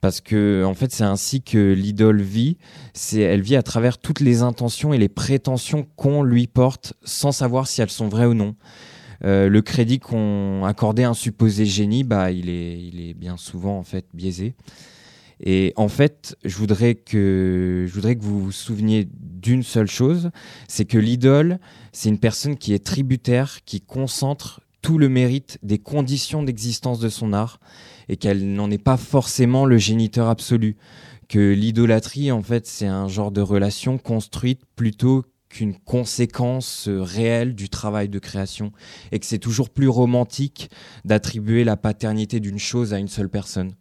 Parce que, en fait, c'est ainsi que l'idole vit. Elle vit à travers toutes les intentions et les prétentions qu'on lui porte, sans savoir si elles sont vraies ou non. Euh, le crédit qu'on accordait à un supposé génie, bah, il est, bien souvent en fait biaisé. Et en fait, je voudrais que vous vous souveniez d'une seule chose, c'est que l'idole, c'est une personne qui est tributaire, qui concentre tout le mérite des conditions d'existence de son art et qu'elle n'en est pas forcément le géniteur absolu. Que l'idolâtrie, en fait, c'est un genre de relation construite plutôt qu'une conséquence euh, réelle du travail de création et que c'est toujours plus romantique d'attribuer la paternité d'une chose à une seule personne.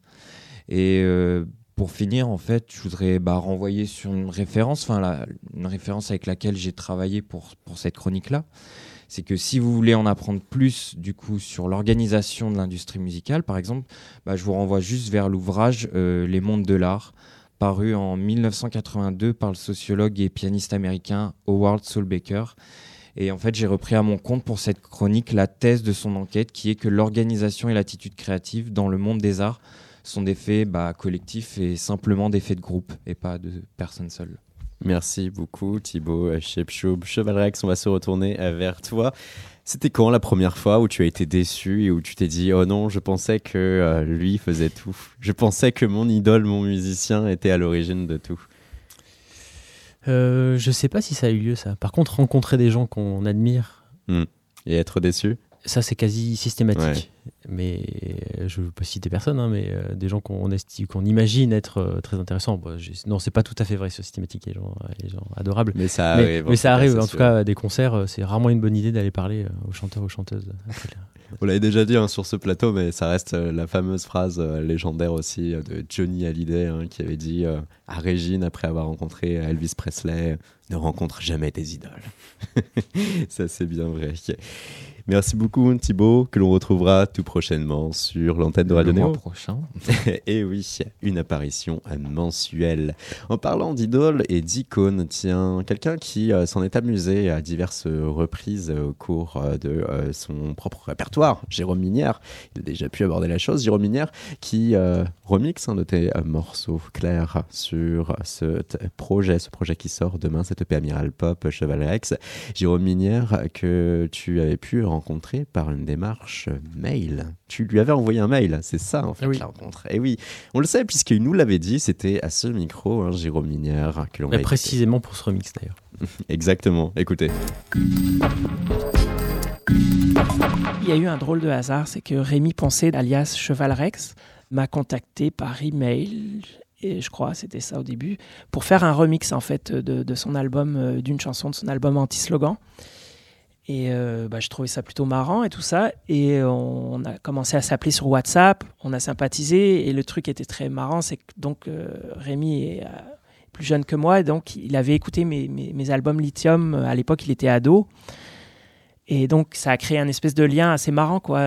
Et euh, pour finir, en fait, je voudrais bah, renvoyer sur une référence, enfin une référence avec laquelle j'ai travaillé pour, pour cette chronique-là. C'est que si vous voulez en apprendre plus du coup sur l'organisation de l'industrie musicale, par exemple, bah, je vous renvoie juste vers l'ouvrage euh, Les mondes de l'art, paru en 1982 par le sociologue et pianiste américain Howard Soulbaker. Et en fait, j'ai repris à mon compte pour cette chronique la thèse de son enquête qui est que l'organisation et l'attitude créative dans le monde des arts sont des faits bah, collectifs et simplement des faits de groupe et pas de personnes seules. Merci beaucoup Thibaut Shepchoub. Chevalrex, on va se retourner vers toi. C'était quand la première fois où tu as été déçu et où tu t'es dit oh non, je pensais que euh, lui faisait tout? Je pensais que mon idole, mon musicien était à l'origine de tout. Euh, je sais pas si ça a eu lieu, ça. Par contre, rencontrer des gens qu'on admire, Et être déçu? Ça, c'est quasi systématique. Mais euh, je ne veux pas citer personne, hein, mais euh, des gens qu'on imagine être euh, très intéressants. Bon, non, c'est pas tout à fait vrai, ce systématique. Les gens, les gens adorables. Mais ça mais, arrive. mais ça arrive. c'est En tout sûr. cas, à des concerts, c'est rarement une bonne idée d'aller parler aux chanteurs, aux chanteuses. On l'avait déjà dit hein, sur ce plateau, mais ça reste euh, la fameuse phrase euh, légendaire aussi euh, de Johnny Hallyday hein, qui avait dit à Régine après avoir rencontré Elvis Presley Ne rencontre jamais tes idoles. ça, c'est bien vrai. Merci beaucoup, Thibaut, que l'on retrouvera tout prochainement sur l'antenne de Radio Le mois prochain. Et oui, une apparition mensuelle. En parlant d'idole et d'icône, tiens, quelqu'un qui euh, s'en est amusé à diverses reprises au cours euh, de euh, son propre répertoire, Jérôme Minière. Il a déjà pu aborder la chose. Jérôme Minière qui remixe un de tes morceaux clairs sur ce projet, ce projet qui sort demain, cette EP Amiral Pop Cheval Rex. Jérôme Minière que tu avais pu rencontrer par une démarche mail. Tu lui avais envoyé un mail, c'est ça en fait Oui. la rencontre. Et oui, on le sait puisqu'il nous l'avait dit, c'était à ce micro, hein, Jérôme Minière, que l'on précisément pour ce remix d'ailleurs. Exactement, écoutez. Il y a eu un drôle de hasard, c'est que Rémi Poncé, alias Cheval Rex, m'a contacté par email, et je crois c'était ça au début, pour faire un remix en fait de, de son album, euh, d'une chanson de son album Anti-Slogan. Et euh, bah, je trouvais ça plutôt marrant et tout ça. Et on a commencé à s'appeler sur WhatsApp, on a sympathisé. Et le truc était très marrant, c'est que donc euh, Rémi est euh, plus jeune que moi, donc il avait écouté mes, mes- mes albums Lithium. À l'époque, il était ado. Et donc, ça a créé un espèce de lien assez marrant, quoi.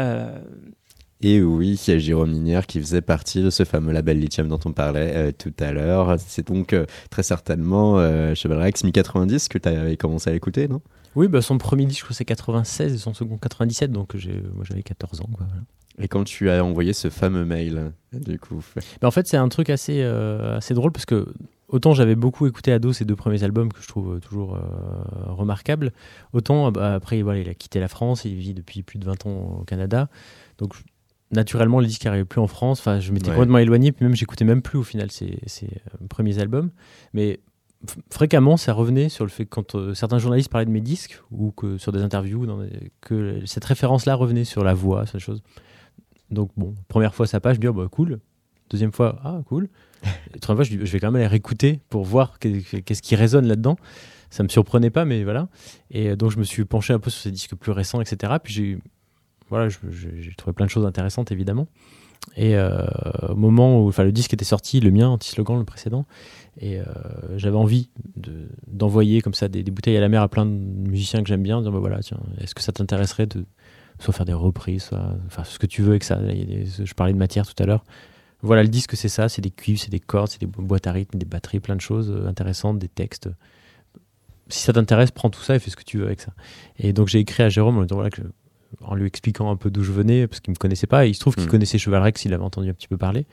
Et oui, il y a Jérôme Minière qui faisait partie de ce fameux label Lithium dont on parlait euh, tout à l'heure. C'est donc euh, très certainement euh, Cheval Rex Mi-90 que tu avais commencé à écouter, non? Oui, bah, son premier disque, je crois, c'est 96 et son second 97, donc moi j'avais 14 ans. Quoi, voilà. Et quand tu as envoyé ce fameux mail, du coup. Bah, en fait, c'est un truc assez, euh, assez drôle parce que autant j'avais beaucoup écouté Ado, ces deux premiers albums que je trouve toujours euh, remarquables, autant bah, après, voilà, il a quitté la France, il vit depuis plus de 20 ans au Canada. Donc, naturellement, le disque n'arrivait plus en France. Enfin, je m'étais Ouais. complètement éloigné, puis même, j'écoutais même plus au final ces, ces, euh, premiers albums. Mais fréquemment, ça revenait sur le fait que quand euh, certains journalistes parlaient de mes disques ou que sur des interviews, dans des- que cette référence-là revenait sur la voix, sur des choses. Donc, bon, première fois, ça passe, je me dis, oh, bah, cool. Deuxième fois, ah, cool. Et troisième fois, je, dis, je vais quand même aller réécouter pour voir qu'est- qu'est-ce qui résonne là-dedans. Ça me surprenait pas, mais voilà. Et euh, donc, je me suis penché un peu sur ces disques plus récents, etc. Puis j'ai voilà, j'ai trouvé plein de choses intéressantes, évidemment. Et euh, au moment où le disque était sorti, le mien, anti-slogan, le précédent, et euh, j'avais envie de- d'envoyer comme ça des, des bouteilles à la mer à plein de musiciens que j'aime bien, en disant bah, voilà, tiens, est-ce que ça t'intéresserait de soit faire des reprises, soit enfin ce que tu veux avec ça. Je parlais de matière tout à l'heure. Voilà, le disque c'est ça, c'est des cuivres, c'est des cordes, c'est des bo- boîtes à rythme, des batteries, plein de choses euh, intéressantes, des textes. Si ça t'intéresse, prends tout ça et fais ce que tu veux avec ça. Et donc j'ai écrit à Jérôme en disant, voilà, que en lui expliquant un peu d'où je venais, parce qu'il me connaissait pas. Et il se trouve qu'il Mm. connaissait Cheval Rex, il avait entendu un petit peu parler.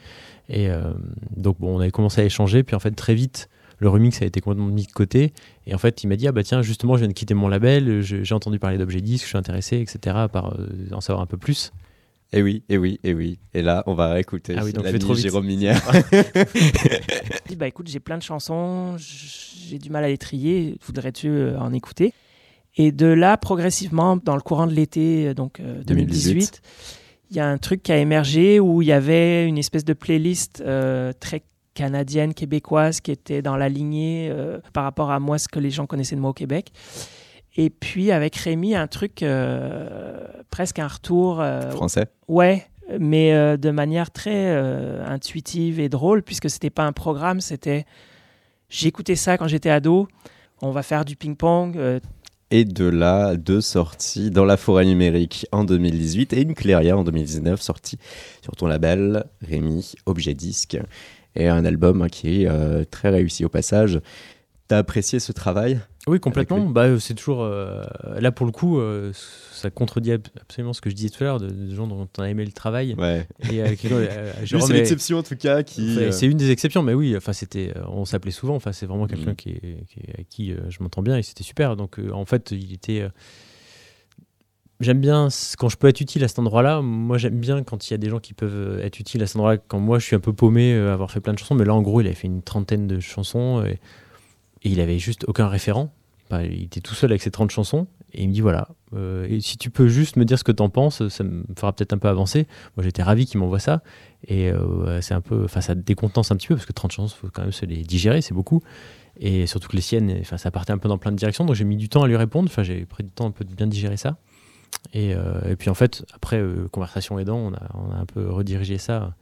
Et euh, donc bon, on avait commencé à échanger, puis en fait très vite, le remix a été complètement mis de côté. Et en fait, il m'a dit ah bah tiens, justement, je viens de quitter mon label, j'ai entendu parler d'objet disque, je suis intéressé, etc. Par euh, en savoir un peu plus. Et oui, et oui, et oui. Et là, on va réécouter Ah oui, donc l'ami. Jérôme Minière. Bah écoute, j'ai plein de chansons, j'ai du mal à les trier, voudrais-tu euh, en écouter? Et de là, progressivement, dans le courant de l'été, euh, donc euh, 2018, 2018. il y a un truc qui a émergé où il y avait une espèce de playlist euh, très canadienne, québécoise, qui était dans la lignée euh, par rapport à moi, ce que les gens connaissaient de moi au Québec. Et puis avec Rémi, un truc, euh, presque un retour. euh, Français Ouais, mais euh, de manière très euh, intuitive et drôle, puisque c'était pas un programme, c'était. J'écoutais ça quand j'étais ado. On va faire du ping-pong. euh, Et de là, deux sorties dans la forêt numérique en 2018 et une clairière en 2019 sortie sur ton label Rémi Objet Disque. Et un album hein, qui est euh, très réussi au passage. T'as apprécié ce travail? Oui, complètement. Bah, euh, c'est toujours. euh, là, pour le coup, euh, ça contredit ab- absolument ce que je disais tout à l'heure, de, de gens dont on a aimé le travail. Ouais. Et, euh, c'est est- l'exception en tout cas qui. C'est une des exceptions, mais oui, enfin, c'était, on s'appelait souvent. Enfin, c'est vraiment quelqu'un Mhm. qui, est- qui je m'entends bien et c'était super. Donc, en fait, il était. J'aime bien quand je peux être utile à cet endroit-là. Moi, j'aime bien quand il y a des gens qui peuvent être utiles à cet endroit-là. Quand moi, je suis un peu paumé, avoir fait plein de chansons, mais là, en gros, il avait fait une trentaine de chansons et, et il avait juste aucun référent. Il était tout seul avec ses 30 chansons et il me dit voilà. euh, et si tu peux juste me dire ce que t'en penses, ça me fera peut-être un peu avancer. Moi, j'étais ravi qu'il m'envoie ça. Et euh, c'est un peu, enfin, ça décontenance un petit peu parce que 30 chansons, faut quand même se les digérer, c'est beaucoup. Et surtout que les siennes, enfin, ça partait un peu dans plein de directions, donc j'ai mis du temps à lui répondre. Enfin, j'ai pris du temps un peu de bien digérer ça. et, euh, puis en fait, après, conversation aidant, on a, un peu redirigé ça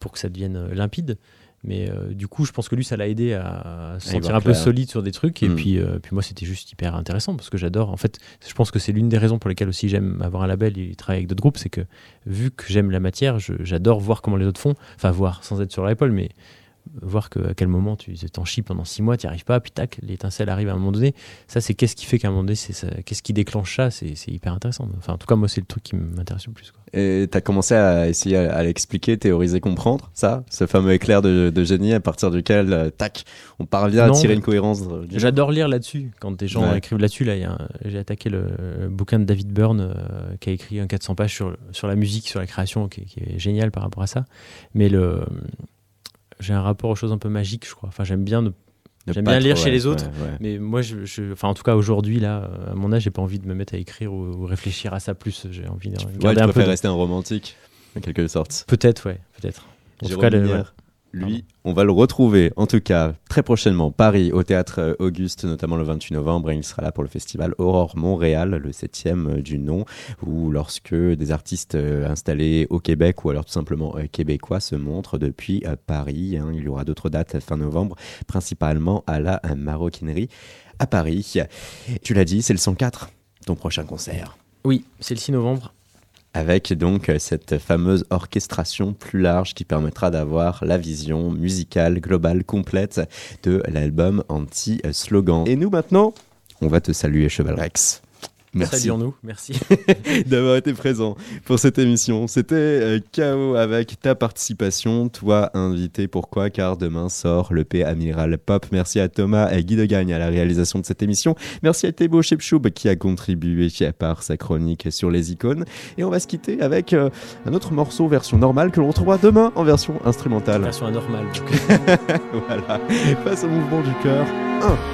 pour que ça devienne limpide. Mais euh, du coup, je pense que lui, ça l'a aidé à se À y sentir voir un peu solide sur des trucs. Et Mm. puis, euh, puis moi, c'était juste hyper intéressant parce que j'adore. En fait, je pense que c'est l'une des raisons pour lesquelles aussi j'aime avoir un label et travailler avec d'autres groupes. C'est que vu que j'aime la matière, j'adore voir comment les autres font. Enfin, voir sans être sur l'épaule, mais voir que, à quel moment tu t'en chies pendant six mois, tu n'y arrives pas, puis tac, l'étincelle arrive à un moment donné. Ça, c'est qu'est-ce qui fait qu'à un moment donné, qu'est-ce qui déclenche ça C'est hyper intéressant. Enfin, en tout cas, moi, c'est le truc qui m'intéresse le plus. Quoi. Et t'as commencé à essayer à, à l'expliquer, théoriser, comprendre ça, ce fameux éclair de, de génie à partir duquel, euh, tac, on parvient Non, à tirer une cohérence. J'adore lire là-dessus. Quand des gens Ouais. écrivent là-dessus, là, j'ai attaqué le, le bouquin de David Byrne euh, qui a écrit un 400 pages sur, sur la musique, sur la création, qui, qui est génial par rapport à ça. Mais le, j'ai un rapport aux choses un peu magiques, je crois. Enfin, j'aime bien, ne- j'aime bien lire trop, chez ouais, les autres. ouais, ouais. Mais moi, je, je- enfin, en tout cas, aujourd'hui, là, à mon âge, j'ai pas envie de me mettre à écrire ou, ou réfléchir à ça plus. J'ai envie de Ouais, garder tu un peu. préfères de- rester un romantique, en quelque sorte. Peut-être, ouais, peut-être. En tout cas, le- lui, on va le retrouver, en tout cas, très prochainement, Paris, au théâtre euh, Auguste, notamment le 28 novembre, et il sera là pour le festival Aurore Montréal, le septième euh, du nom, où lorsque des artistes euh, installés au Québec ou alors tout simplement québécois se montrent depuis Paris. hein. il y aura d'autres dates fin novembre, principalement à la maroquinerie à Paris. Tu l'as dit, c'est le 104, ton prochain concert Oui, c'est le 6 novembre. Avec donc euh, cette fameuse orchestration plus large qui permettra d'avoir la vision musicale globale complète de l'album Anti-Slogan. Et nous maintenant, on va te saluer Cheval Rex. Merci Saluons-nous, merci. d'avoir été présent pour cette émission. C'était euh, KO avec ta participation, toi invité. Pourquoi? Car demain sort le P Amiral Pop. Merci à Thomas et Guy de Gagne à la réalisation de cette émission. Merci à Thébo Shepchoub qui a contribué par sa chronique sur les icônes. Et on va se quitter avec euh, un autre morceau version normale que l'on retrouvera demain en version instrumentale. Version anormale. voilà. Face au mouvement du cœur.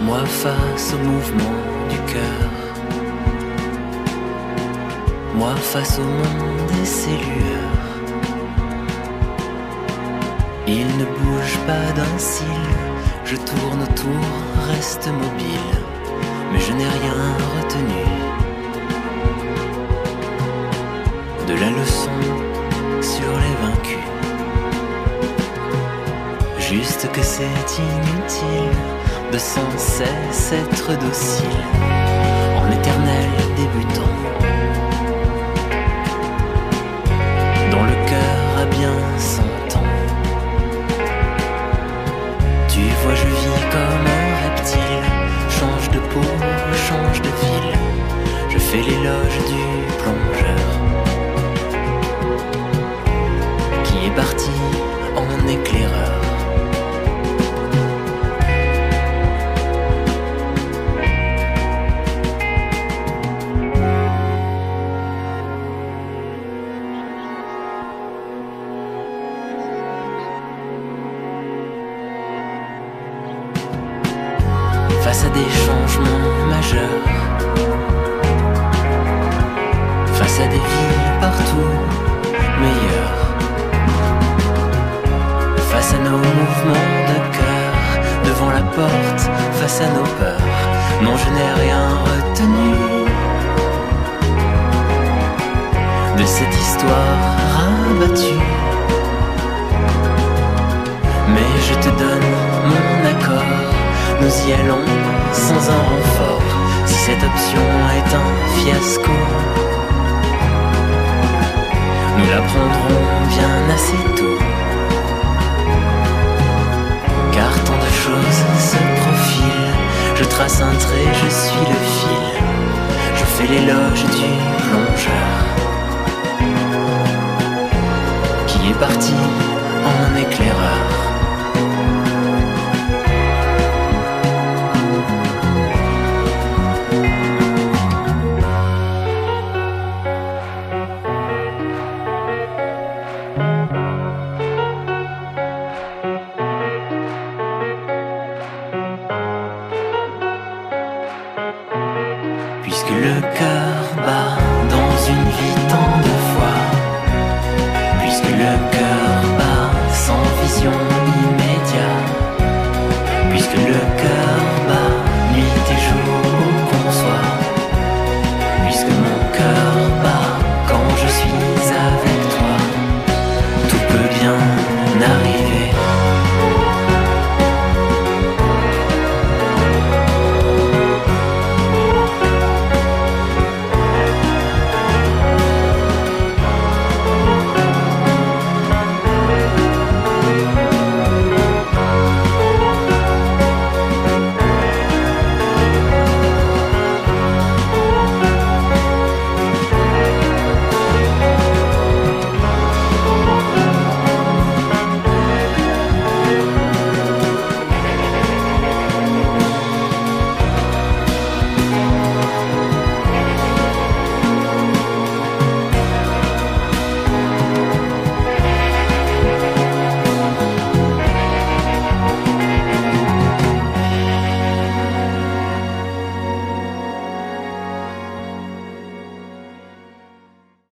Moi face au mouvement du cœur. Moi face au monde et ses lueurs. Il ne bouge pas d'un cil. Je tourne autour, reste mobile. Mais je n'ai rien retenu. De la leçon sur les vaincus. Juste que c'est inutile de sans cesse être docile trace je suis le fil, je fais l'éloge du plongeur qui est parti en éclaireur.